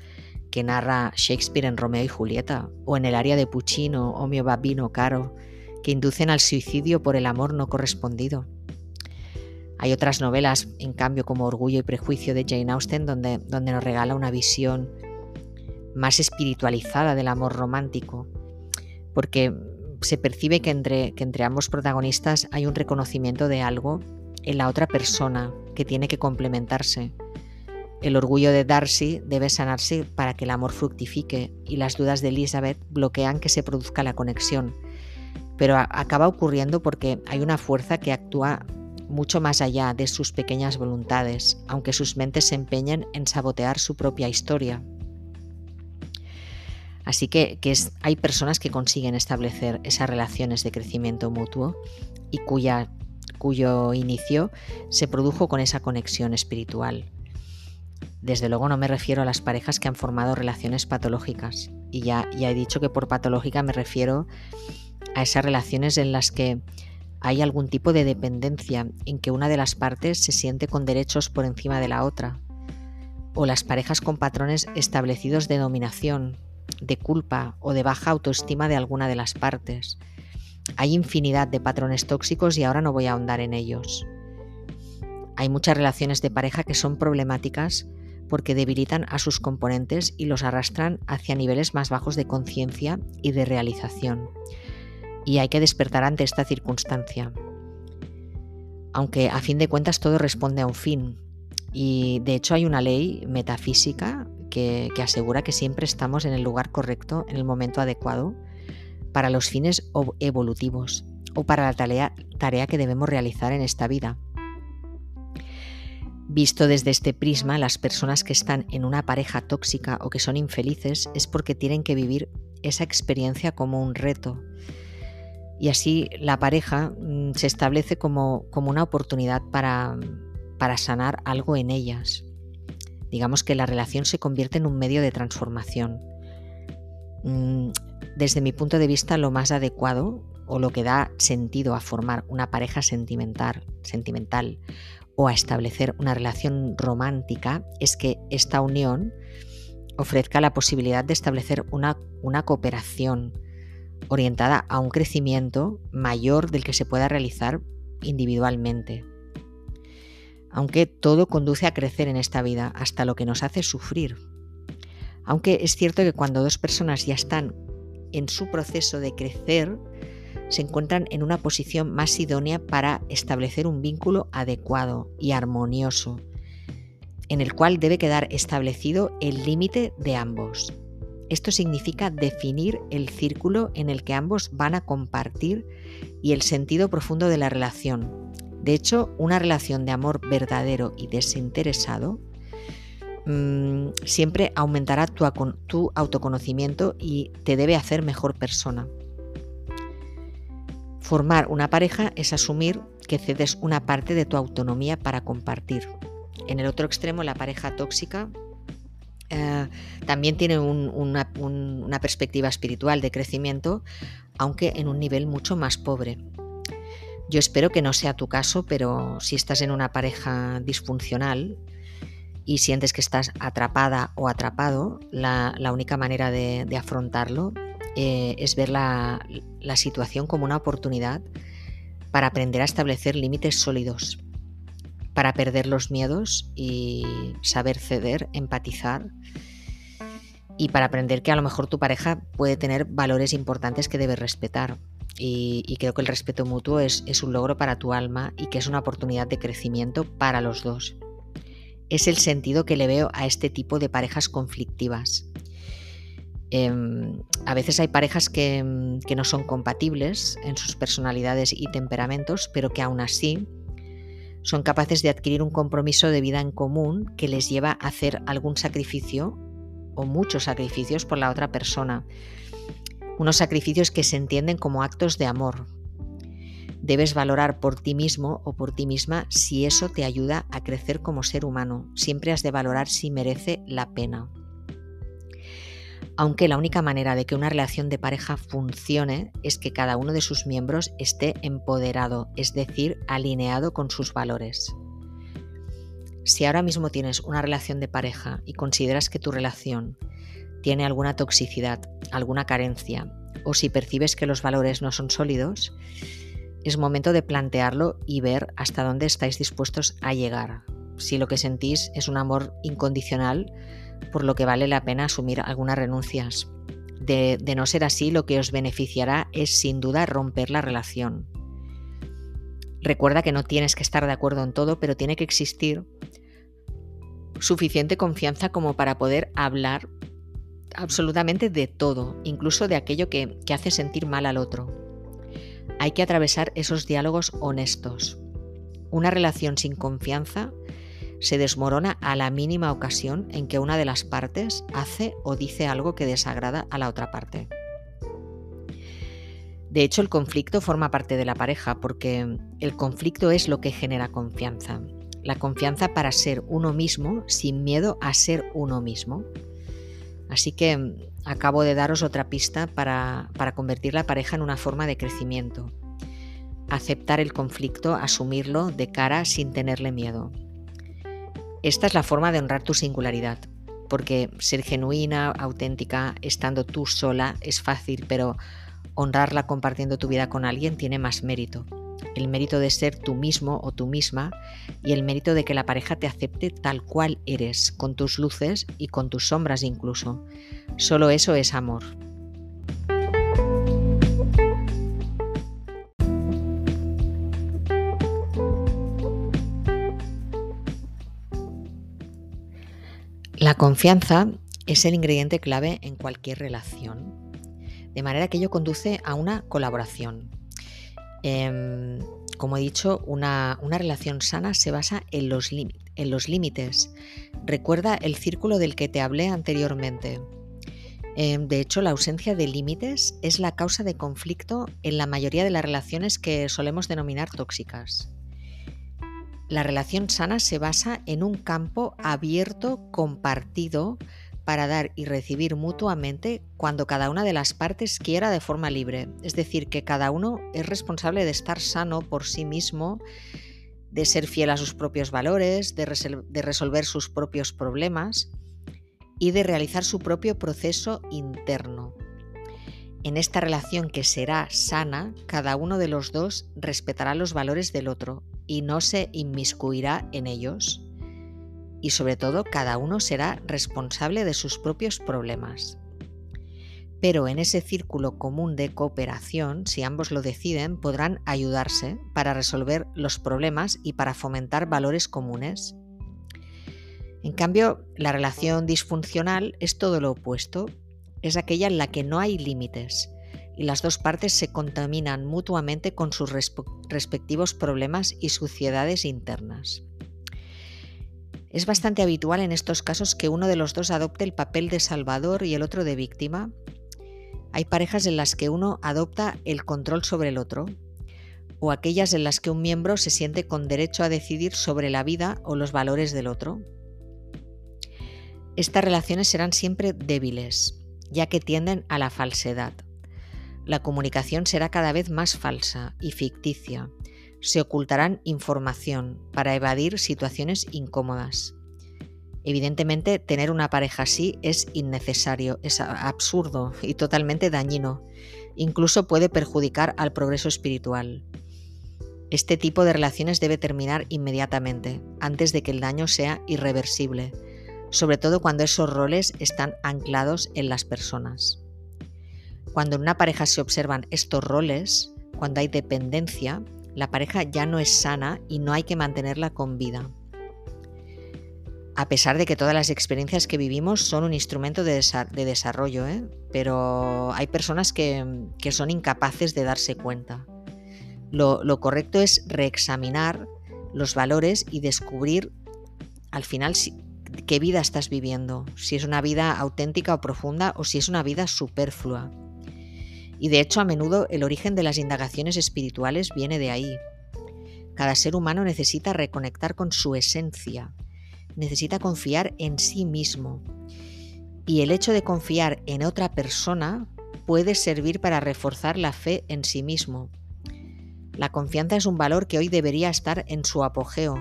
que narra Shakespeare en Romeo y Julieta, o en el área de Puccino o Mio Babino Caro, que inducen al suicidio por el amor no correspondido. Hay otras novelas, en cambio, como Orgullo y Prejuicio de Jane Austen, donde, donde nos regala una visión más espiritualizada del amor romántico, porque se percibe que entre, que entre ambos protagonistas hay un reconocimiento de algo en la otra persona que tiene que complementarse el orgullo de Darcy debe sanarse para que el amor fructifique y las dudas de Elizabeth bloquean que se produzca la conexión. Pero acaba ocurriendo porque hay una fuerza que actúa mucho más allá de sus pequeñas voluntades, aunque sus mentes se empeñen en sabotear su propia historia. Así que, hay personas que consiguen establecer esas relaciones de crecimiento mutuo y cuya, cuyo inicio se produjo con esa conexión espiritual. Desde luego no me refiero a las parejas que han formado relaciones patológicas. Y ya, ya he dicho que por patológica me refiero a esas relaciones en las que hay algún tipo de dependencia, en que una de las partes se siente con derechos por encima de la otra. O las parejas con patrones establecidos de dominación, de culpa o de baja autoestima de alguna de las partes. Hay infinidad de patrones tóxicos y ahora no voy a ahondar en ellos. Hay muchas relaciones de pareja que son problemáticas porque debilitan a sus componentes y los arrastran hacia niveles más bajos de conciencia y de realización. Y hay que despertar ante esta circunstancia. Aunque a fin de cuentas todo responde a un fin. Y de hecho hay una ley metafísica que, asegura que siempre estamos en el lugar correcto, en el momento adecuado, para los fines evolutivos o para la tarea que debemos realizar en esta vida. Visto desde este prisma, las personas que están en una pareja tóxica o que son infelices es porque tienen que vivir esa experiencia como un reto. Y así la pareja mm, se establece como, como una oportunidad para, para sanar algo en ellas. Digamos que la relación se convierte en un medio de transformación. Mm, desde mi punto de vista, lo más adecuado o lo que da sentido a formar una pareja sentimental, sentimental o a establecer una relación romántica es que esta unión ofrezca la posibilidad de establecer una, una cooperación orientada a un crecimiento mayor del que se pueda realizar individualmente. Aunque todo conduce a crecer en esta vida hasta lo que nos hace sufrir. Aunque es cierto que cuando dos personas ya están en su proceso de crecer, se encuentran en una posición más idónea para establecer un vínculo adecuado y armonioso, en el cual debe quedar establecido el límite de ambos. Esto significa definir el círculo en el que ambos van a compartir y el sentido profundo de la relación. De hecho, una relación de amor verdadero y desinteresado mm, siempre aumentará tu autoconocimiento y te debe hacer mejor persona. Formar una pareja es asumir que cedes una parte de tu autonomía para compartir. En el otro extremo, la pareja tóxica eh, también tiene una, una perspectiva espiritual de crecimiento, aunque en un nivel mucho más pobre. Yo espero que no sea tu caso, pero si estás en una pareja disfuncional y sientes que estás atrapada o atrapado, la, única manera de afrontarlo eh, es ver la, situación como una oportunidad para aprender a establecer límites sólidos, para perder los miedos y saber ceder, empatizar y para aprender que a lo mejor tu pareja puede tener valores importantes que debes respetar. Y, creo que el respeto mutuo es, un logro para tu alma y que es una oportunidad de crecimiento para los dos. Es el sentido que le veo a este tipo de parejas conflictivas. Em, a veces hay parejas que, que, no son compatibles en sus personalidades y temperamentos, pero que aún así son capaces de adquirir un compromiso de vida en común que les lleva a hacer algún sacrificio o muchos sacrificios por la otra persona. Unos sacrificios que se entienden como actos de amor. Debes valorar por ti mismo o por ti misma si eso te ayuda a crecer como ser humano. Siempre has de valorar si merece la pena. Aunque la única manera de que una relación de pareja funcione es que cada uno de sus miembros esté empoderado, es decir, alineado con sus valores. Si ahora mismo tienes una relación de pareja y consideras que tu relación tiene alguna toxicidad, alguna carencia, o si percibes que los valores no son sólidos, es momento de plantearlo y ver hasta dónde estáis dispuestos a llegar. Si lo que sentís es un amor incondicional, por lo que vale la pena asumir algunas renuncias. De, no ser así, lo que os beneficiará es sin duda romper la relación. Recuerda que no tienes que estar de acuerdo en todo, pero tiene que existir suficiente confianza como para poder hablar absolutamente de todo, incluso de aquello que, hace sentir mal al otro. Hay que atravesar esos diálogos honestos. Una relación sin confianza se desmorona a la mínima ocasión en que una de las partes hace o dice algo que desagrada a la otra parte. De hecho, el conflicto forma parte de la pareja porque el conflicto es lo que genera confianza. La confianza para ser uno mismo sin miedo a ser uno mismo. Así que mm, acabo de daros otra pista para, para convertir la pareja en una forma de crecimiento. Aceptar el conflicto, asumirlo de cara sin tenerle miedo. Esta es la forma de honrar tu singularidad, porque ser genuina, auténtica, estando tú sola es fácil, pero honrarla compartiendo tu vida con alguien tiene más mérito. El mérito de ser tú mismo o tú misma y el mérito de que la pareja te acepte tal cual eres, con tus luces y con tus sombras incluso. Solo eso es amor. La confianza es el ingrediente clave en cualquier relación de manera que ello conduce a una colaboración. Em, como he dicho, una, relación sana se basa en los, en los límites. Recuerda el círculo del que te hablé anteriormente. Em, de hecho, la ausencia de límites es la causa de conflicto en la mayoría de las relaciones que solemos denominar tóxicas. La relación sana se basa en un campo abierto, compartido, para dar y recibir mutuamente cuando cada una de las partes quiera de forma libre. Es decir, que cada uno es responsable de estar sano por sí mismo, de ser fiel a sus propios valores, de, resolver sus propios problemas y de realizar su propio proceso interno. En esta relación que será sana, cada uno de los dos respetará los valores del otro y no se inmiscuirá en ellos y sobre todo cada uno será responsable de sus propios problemas. Pero en ese círculo común de cooperación, si ambos lo deciden, podrán ayudarse para resolver los problemas y para fomentar valores comunes. En cambio, la relación disfuncional es todo lo opuesto, es aquella en la que no hay límites y las dos partes se contaminan mutuamente con sus respectivos problemas y suciedades internas. Es bastante habitual en estos casos que uno de los dos adopte el papel de salvador y el otro de víctima. Hay parejas en las que uno adopta el control sobre el otro, o aquellas en las que un miembro se siente con derecho a decidir sobre la vida o los valores del otro. Estas relaciones serán siempre débiles, ya que tienden a la falsedad. La comunicación será cada vez más falsa y ficticia, se ocultarán información para evadir situaciones incómodas. Evidentemente, tener una pareja así es innecesario, es absurdo y totalmente dañino. Incluso puede perjudicar al progreso espiritual. Este tipo de relaciones debe terminar inmediatamente, antes de que el daño sea irreversible. sobre todo cuando esos roles están anclados en las personas. Cuando en una pareja se observan estos roles, cuando hay dependencia, la pareja ya no es sana y no hay que mantenerla con vida. A pesar de que todas las experiencias que vivimos son un instrumento de, desarrollo, ¿eh? pero hay personas que, son incapaces de darse cuenta. Lo, lo correcto es reexaminar los valores y descubrir al final qué vida estás viviendo, si es una vida auténtica o profunda o si es una vida superflua. Y de hecho a menudo el origen de las indagaciones espirituales viene de ahí. Cada ser humano necesita reconectar con su esencia, necesita confiar en sí mismo. Y el hecho de confiar en otra persona puede servir para reforzar la fe en sí mismo. La confianza es un valor que hoy debería estar en su apogeo,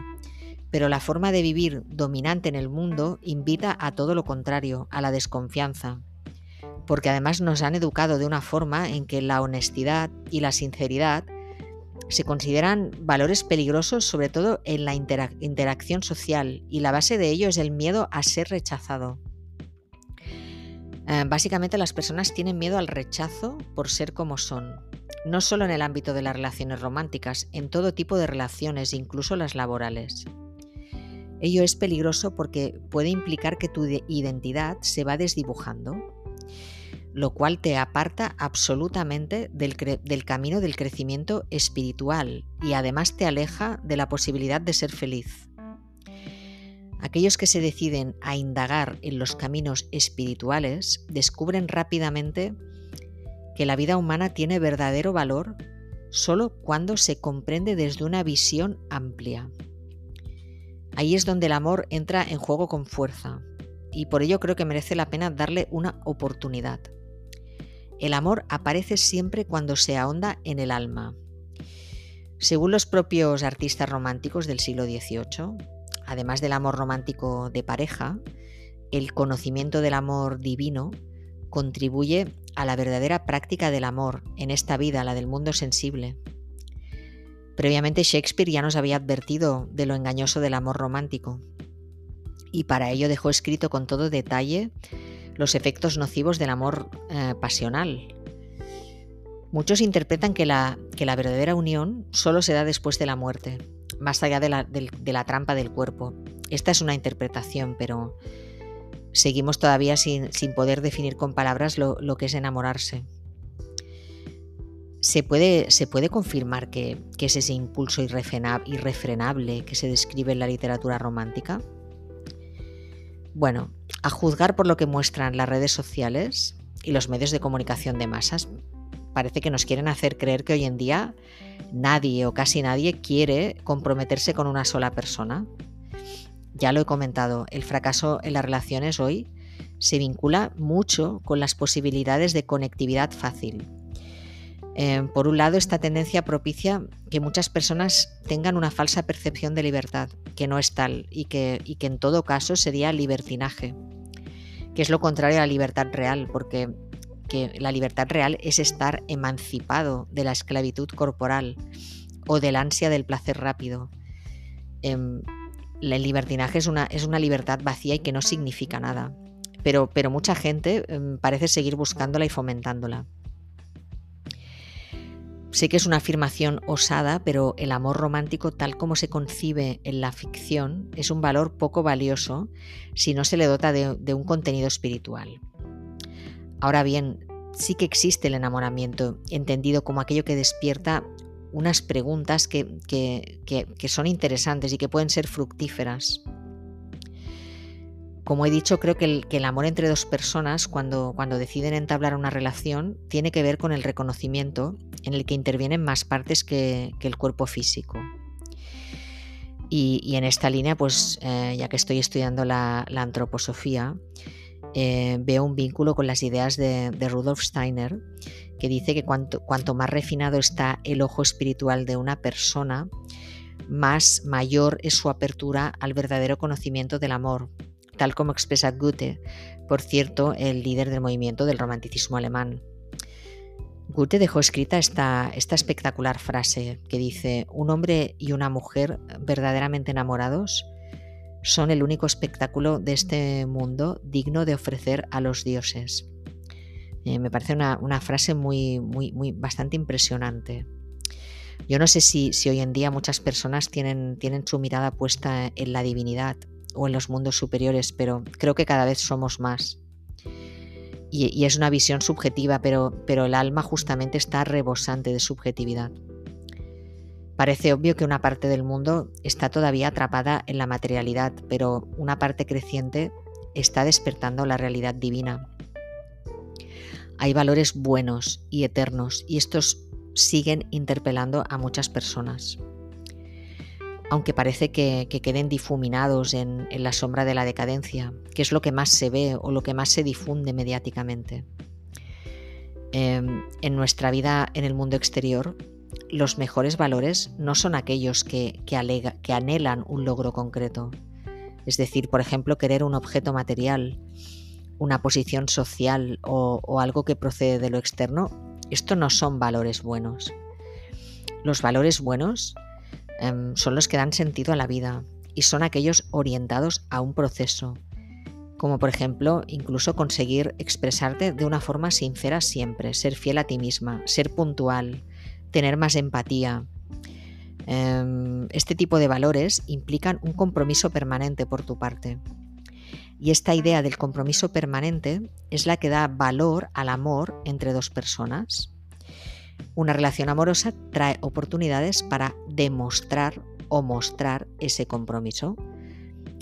pero la forma de vivir dominante en el mundo invita a todo lo contrario, a la desconfianza, porque además nos han educado de una forma en que la honestidad y la sinceridad se consideran valores peligrosos sobre todo en la interacción social y la base de ello es el miedo a ser rechazado. Eh, básicamente las personas tienen miedo al rechazo por ser como son, no solo en el ámbito de las relaciones románticas, en todo tipo de relaciones, incluso las laborales. Ello es peligroso porque puede implicar que tu identidad se va desdibujando lo cual te aparta absolutamente del, camino del crecimiento espiritual y además te aleja de la posibilidad de ser feliz. Aquellos que se deciden a indagar en los caminos espirituales descubren rápidamente que la vida humana tiene verdadero valor solo cuando se comprende desde una visión amplia. Ahí es donde el amor entra en juego con fuerza y por ello creo que merece la pena darle una oportunidad. El amor aparece siempre cuando se ahonda en el alma. Según los propios artistas románticos del siglo XVIII, además del amor romántico de pareja, el conocimiento del amor divino contribuye a la verdadera práctica del amor en esta vida, la del mundo sensible. Previamente Shakespeare ya nos había advertido de lo engañoso del amor romántico, y para ello dejó escrito con todo detalle los efectos nocivos del amor eh, pasional. Muchos interpretan que la, que la, verdadera unión solo se da después de la muerte, más allá de la, de la trampa del cuerpo. Esta es una interpretación, pero seguimos todavía sin, sin poder definir con palabras lo, lo que es enamorarse. ¿Se puede, ¿Se puede, confirmar que, que, es ese impulso irrefrenable que se describe en la literatura romántica? Bueno, a juzgar por lo que muestran las redes sociales y los medios de comunicación de masas, parece que nos quieren hacer creer que hoy en día nadie o casi nadie quiere comprometerse con una sola persona. Ya lo he comentado, el fracaso en las relaciones hoy se vincula mucho con las posibilidades de conectividad fácil, eh, por un lado, esta tendencia propicia que muchas personas tengan una falsa percepción de libertad, que no es tal y que, que en todo caso sería libertinaje, que es lo contrario a la libertad real, porque la libertad real es estar emancipado de la esclavitud corporal o del ansia del placer rápido. Em, el libertinaje es una, es una libertad vacía y que no significa nada, pero, pero mucha gente em, parece seguir buscándola y fomentándola. Sé que es una afirmación osada, pero el amor romántico tal como se concibe en la ficción es un valor poco valioso si no se le dota de, un contenido espiritual. Ahora bien, sí que existe el enamoramiento, entendido como aquello que despierta unas preguntas que, que son interesantes y que pueden ser fructíferas. Como he dicho, creo que el, amor entre dos personas, cuando, deciden entablar una relación, tiene que ver con el reconocimiento en el que intervienen más partes que, el cuerpo físico. Y, en esta línea, pues eh, ya que estoy estudiando la, antroposofía, eh, veo un vínculo con las ideas de, Rudolf Steiner, que dice que cuanto más refinado está el ojo espiritual de una persona, más mayor es su apertura al verdadero conocimiento del amor, tal como expresa Goethe, por cierto, el líder del movimiento del romanticismo alemán. Goethe dejó escrita esta, esta espectacular frase que dice, un hombre y una mujer verdaderamente enamorados son el único espectáculo de este mundo digno de ofrecer a los dioses. Eh, me parece una, frase muy, muy, muy bastante impresionante. Yo no sé si, hoy en día muchas personas tienen, tienen su mirada puesta en la divinidad o en los mundos superiores, pero creo que cada vez somos más. Y, es una visión subjetiva, pero, pero el alma justamente está rebosante de subjetividad. Parece obvio que una parte del mundo está todavía atrapada en la materialidad, pero una parte creciente está despertando la realidad divina. Hay valores buenos y eternos y estos siguen interpelando a muchas personas. Aunque parece que, queden difuminados en, la sombra de la decadencia, que es lo que más se ve o lo que más se difunde mediáticamente. Em, en nuestra vida en el mundo exterior los mejores valores no son aquellos que, que, anhelan un logro concreto. Es decir, por ejemplo, querer un objeto material, una posición social o, algo que procede de lo externo. Esto no son valores buenos. Los valores buenos em, son los que dan sentido a la vida y son aquellos orientados a un proceso, como por ejemplo incluso conseguir expresarte de una forma sincera siempre, ser fiel a ti misma, ser puntual, tener más empatía. Em, este tipo de valores implican un compromiso permanente por tu parte. Y esta idea del compromiso permanente es la que da valor al amor entre dos personas. Una relación amorosa trae oportunidades para demostrar o mostrar ese compromiso.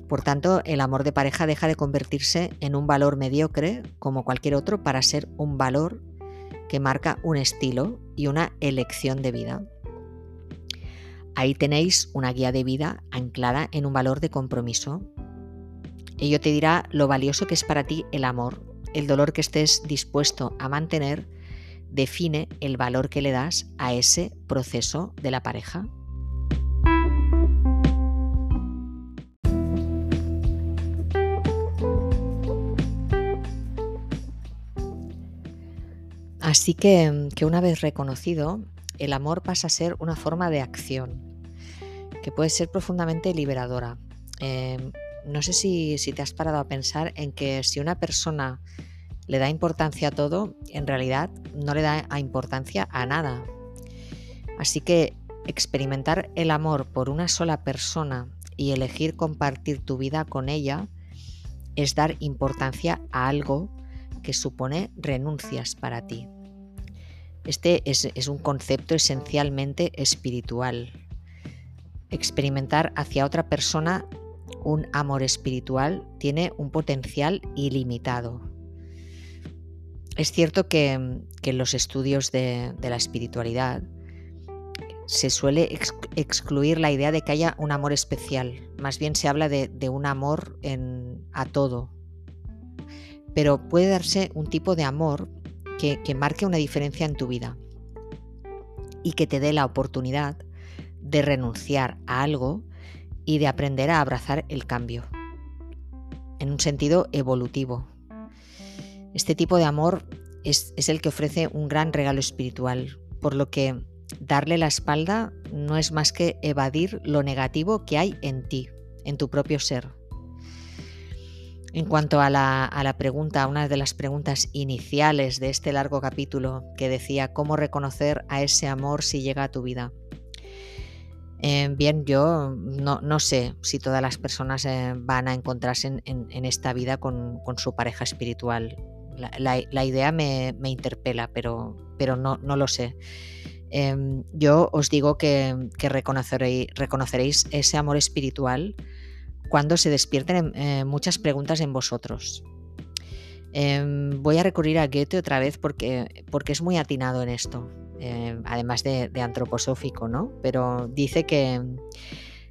Por tanto, el amor de pareja deja de convertirse en un valor mediocre como cualquier otro para ser un valor que marca un estilo y una elección de vida. Ahí tenéis una guía de vida anclada en un valor de compromiso. Ello te dirá lo valioso que es para ti el amor. El dolor que estés dispuesto a mantener define el valor que le das a ese proceso de la pareja. Así que, una vez reconocido, el amor pasa a ser una forma de acción que puede ser profundamente liberadora. Em, no sé si, te has parado a pensar en que si una persona le da importancia a todo, en realidad no le da importancia a nada. Así que experimentar el amor por una sola persona y elegir compartir tu vida con ella es dar importancia a algo que supone renuncias para ti. Este es, un concepto esencialmente espiritual. Experimentar hacia otra persona un amor espiritual tiene un potencial ilimitado. Es cierto que, en los estudios de, la espiritualidad se suele excluir la idea de que haya un amor especial. Más bien se habla de, un amor a todo. Pero puede darse un tipo de amor que, marque una diferencia en tu vida y que te dé la oportunidad de renunciar a algo y de aprender a abrazar el cambio, en un sentido evolutivo. Este tipo de amor es, el que ofrece un gran regalo espiritual, por lo que darle la espalda no es más que evadir lo negativo que hay en ti, en tu propio ser. En cuanto a la, pregunta, una de las preguntas iniciales de este largo capítulo que decía cómo reconocer a ese amor si llega a tu vida. Eh, bien, yo no, sé si todas las personas eh, van a encontrarse en, esta vida con, su pareja espiritual. La, idea me, interpela, pero, pero no, no, lo sé. Em, yo os digo que, reconoceréis, reconoceréis ese amor espiritual cuando se despierten eh, muchas preguntas en vosotros. Em, voy a recurrir a Goethe otra vez porque, porque es muy atinado en esto, em, además de, antroposófico, ¿no? Pero dice que,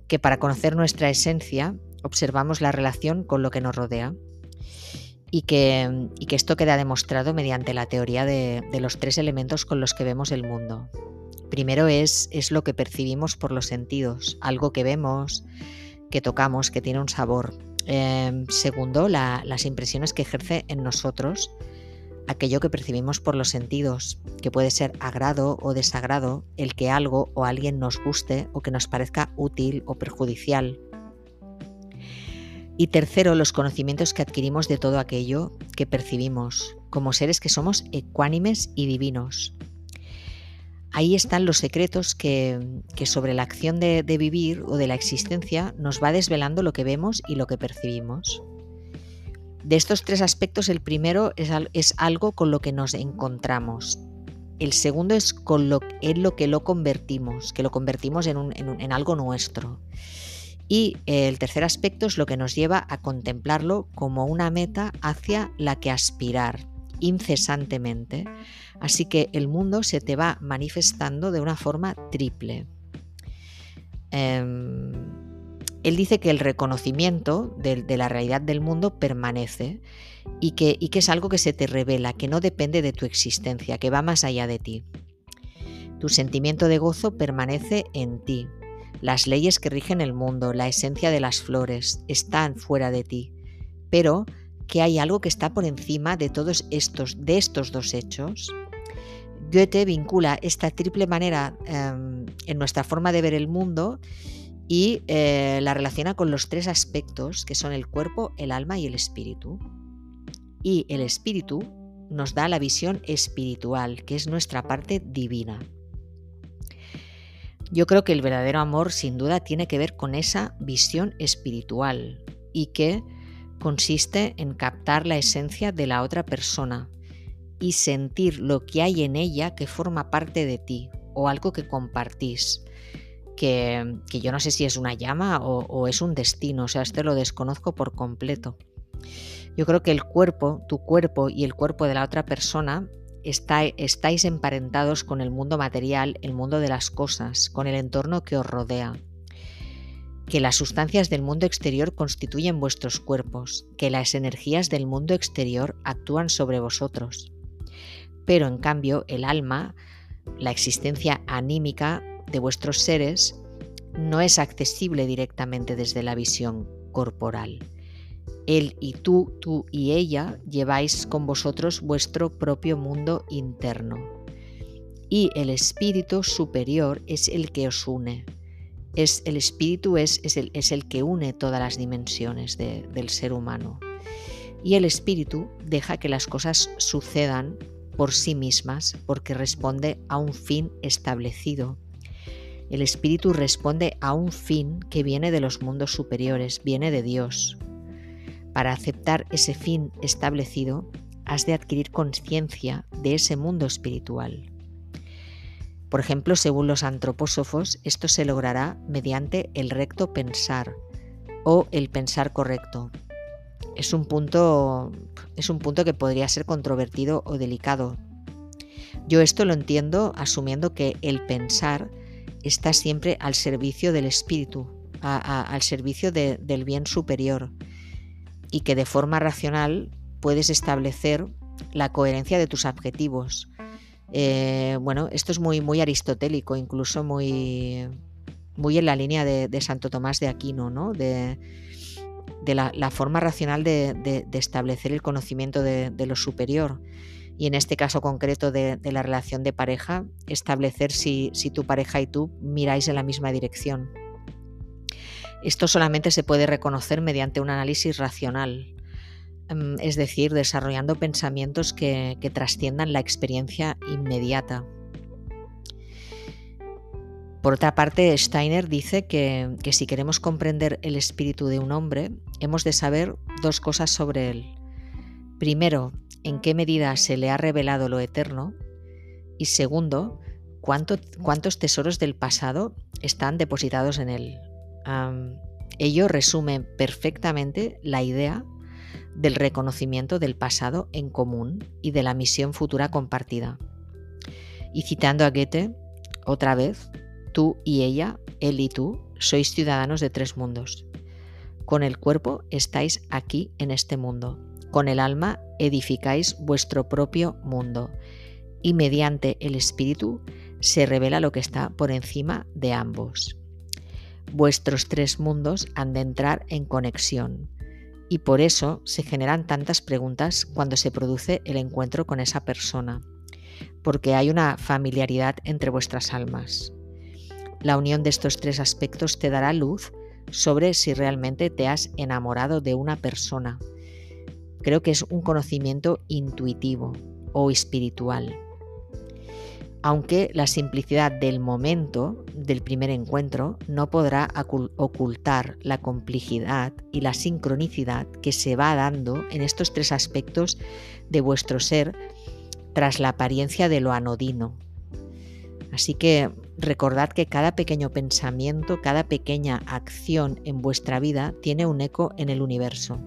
que para conocer nuestra esencia observamos la relación con lo que nos rodea y que, esto queda demostrado mediante la teoría de, los tres elementos con los que vemos el mundo. Primero es, lo que percibimos por los sentidos, algo que vemos, que tocamos, que tiene un sabor. Em, segundo, las impresiones que ejerce en nosotros aquello que percibimos por los sentidos, que puede ser agrado o desagrado, el que algo o alguien nos guste o que nos parezca útil o perjudicial. Y tercero, los conocimientos que adquirimos de todo aquello que percibimos, como seres que somos ecuánimes y divinos. Ahí están los secretos que, sobre la acción de, vivir o de la existencia nos va desvelando lo que vemos y lo que percibimos. De estos tres aspectos, el primero es, algo con lo que nos encontramos. El segundo es con lo, en lo que lo convertimos, que lo convertimos en, en algo nuestro. Y el tercer aspecto es lo que nos lleva a contemplarlo como una meta hacia la que aspirar incesantemente. Así que el mundo se te va manifestando de una forma triple. Em, él dice que el reconocimiento de, la realidad del mundo permanece y que es algo que se te revela, que no depende de tu existencia, que va más allá de ti. Tu sentimiento de gozo permanece en ti. Las leyes que rigen el mundo, la esencia de las flores, están fuera de ti. Pero que hay algo que está por encima de todos estos, de estos dos hechos. Goethe vincula esta triple manera em, en nuestra forma de ver el mundo y eh, la relaciona con los tres aspectos que son el cuerpo, el alma y el espíritu. Y el espíritu nos da la visión espiritual, que es nuestra parte divina. Yo creo que el verdadero amor sin duda tiene que ver con esa visión espiritual y que consiste en captar la esencia de la otra persona y sentir lo que hay en ella que forma parte de ti o algo que compartís. Que, yo no sé si es una llama o, es un destino, o sea, esto lo desconozco por completo. Yo creo que el cuerpo, tu cuerpo y el cuerpo de la otra persona está, estáis emparentados con el mundo material, el mundo de las cosas, con el entorno que os rodea que las sustancias del mundo exterior constituyen vuestros cuerpos, que las energías del mundo exterior actúan sobre vosotros. Pero en cambio el alma, la existencia anímica de vuestros seres, no es accesible directamente desde la visión corporal. Él y tú, tú y ella lleváis con vosotros vuestro propio mundo interno. Y el espíritu superior es el que os une, es el espíritu es, es, el, es el, que une todas las dimensiones del ser humano. Y el espíritu deja que las cosas sucedan por sí mismas porque responde a un fin establecido. El espíritu responde a un fin que viene de los mundos superiores, viene de Dios. Para aceptar ese fin establecido, has de adquirir conciencia de ese mundo espiritual. Por ejemplo, según los antropósofos, esto se logrará mediante el recto pensar o el pensar correcto. Es un punto, es un punto que podría ser controvertido o delicado. Yo esto lo entiendo asumiendo que el pensar está siempre al servicio del espíritu, al servicio del bien superior y que de forma racional puedes establecer la coherencia de tus objetivos, eh, bueno, esto es muy, muy aristotélico, incluso muy, muy en la línea de, Santo Tomás de Aquino, ¿no? de, la, forma racional de, establecer el conocimiento de, lo superior. Y en este caso concreto de, la relación de pareja, establecer si, si tu pareja y tú miráis en la misma dirección. Esto solamente se puede reconocer mediante un análisis racional, Em, es decir, desarrollando pensamientos que, trasciendan la experiencia inmediata. Por otra parte, Steiner dice que, si queremos comprender el espíritu de un hombre, hemos de saber dos cosas sobre él. Primero, en qué medida se le ha revelado lo eterno. Y segundo, cuántos tesoros del pasado están depositados en él. Ello resume perfectamente la idea del reconocimiento del pasado en común y de la misión futura compartida. Y citando a Goethe, otra vez, tú y ella, él y tú, sois ciudadanos de tres mundos. Con el cuerpo estáis aquí en este mundo, con el alma edificáis vuestro propio mundo, y mediante el espíritu se revela lo que está por encima de ambos. Vuestros tres mundos han de entrar en conexión, y por eso se generan tantas preguntas cuando se produce el encuentro con esa persona, porque hay una familiaridad entre vuestras almas. La unión de estos tres aspectos te dará luz sobre si realmente te has enamorado de una persona. Creo que es un conocimiento intuitivo o espiritual. Aunque la simplicidad del momento del primer encuentro no podrá ocultar la complejidad y la sincronicidad que se va dando en estos tres aspectos de vuestro ser tras la apariencia de lo anodino. Así que recordad que cada pequeño pensamiento, cada pequeña acción en vuestra vida tiene un eco en el universo.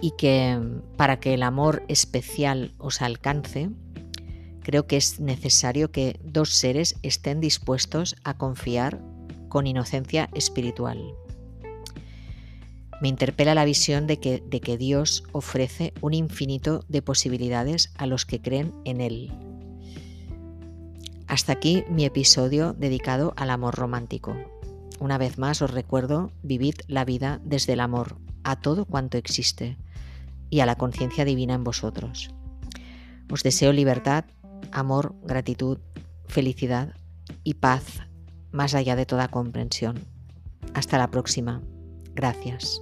Y que para que el amor especial os alcance, creo que es necesario que dos seres estén dispuestos a confiar con inocencia espiritual. Me interpela la visión de que, de que Dios ofrece un infinito de posibilidades a los que creen en Él hasta aquí mi episodio dedicado al amor romántico. Una vez más os recuerdo, vivid la vida desde el amor a todo cuanto existe y a la conciencia divina en vosotros. Os deseo libertad, amor, gratitud, felicidad y paz más allá de toda comprensión. Hasta la próxima. Gracias.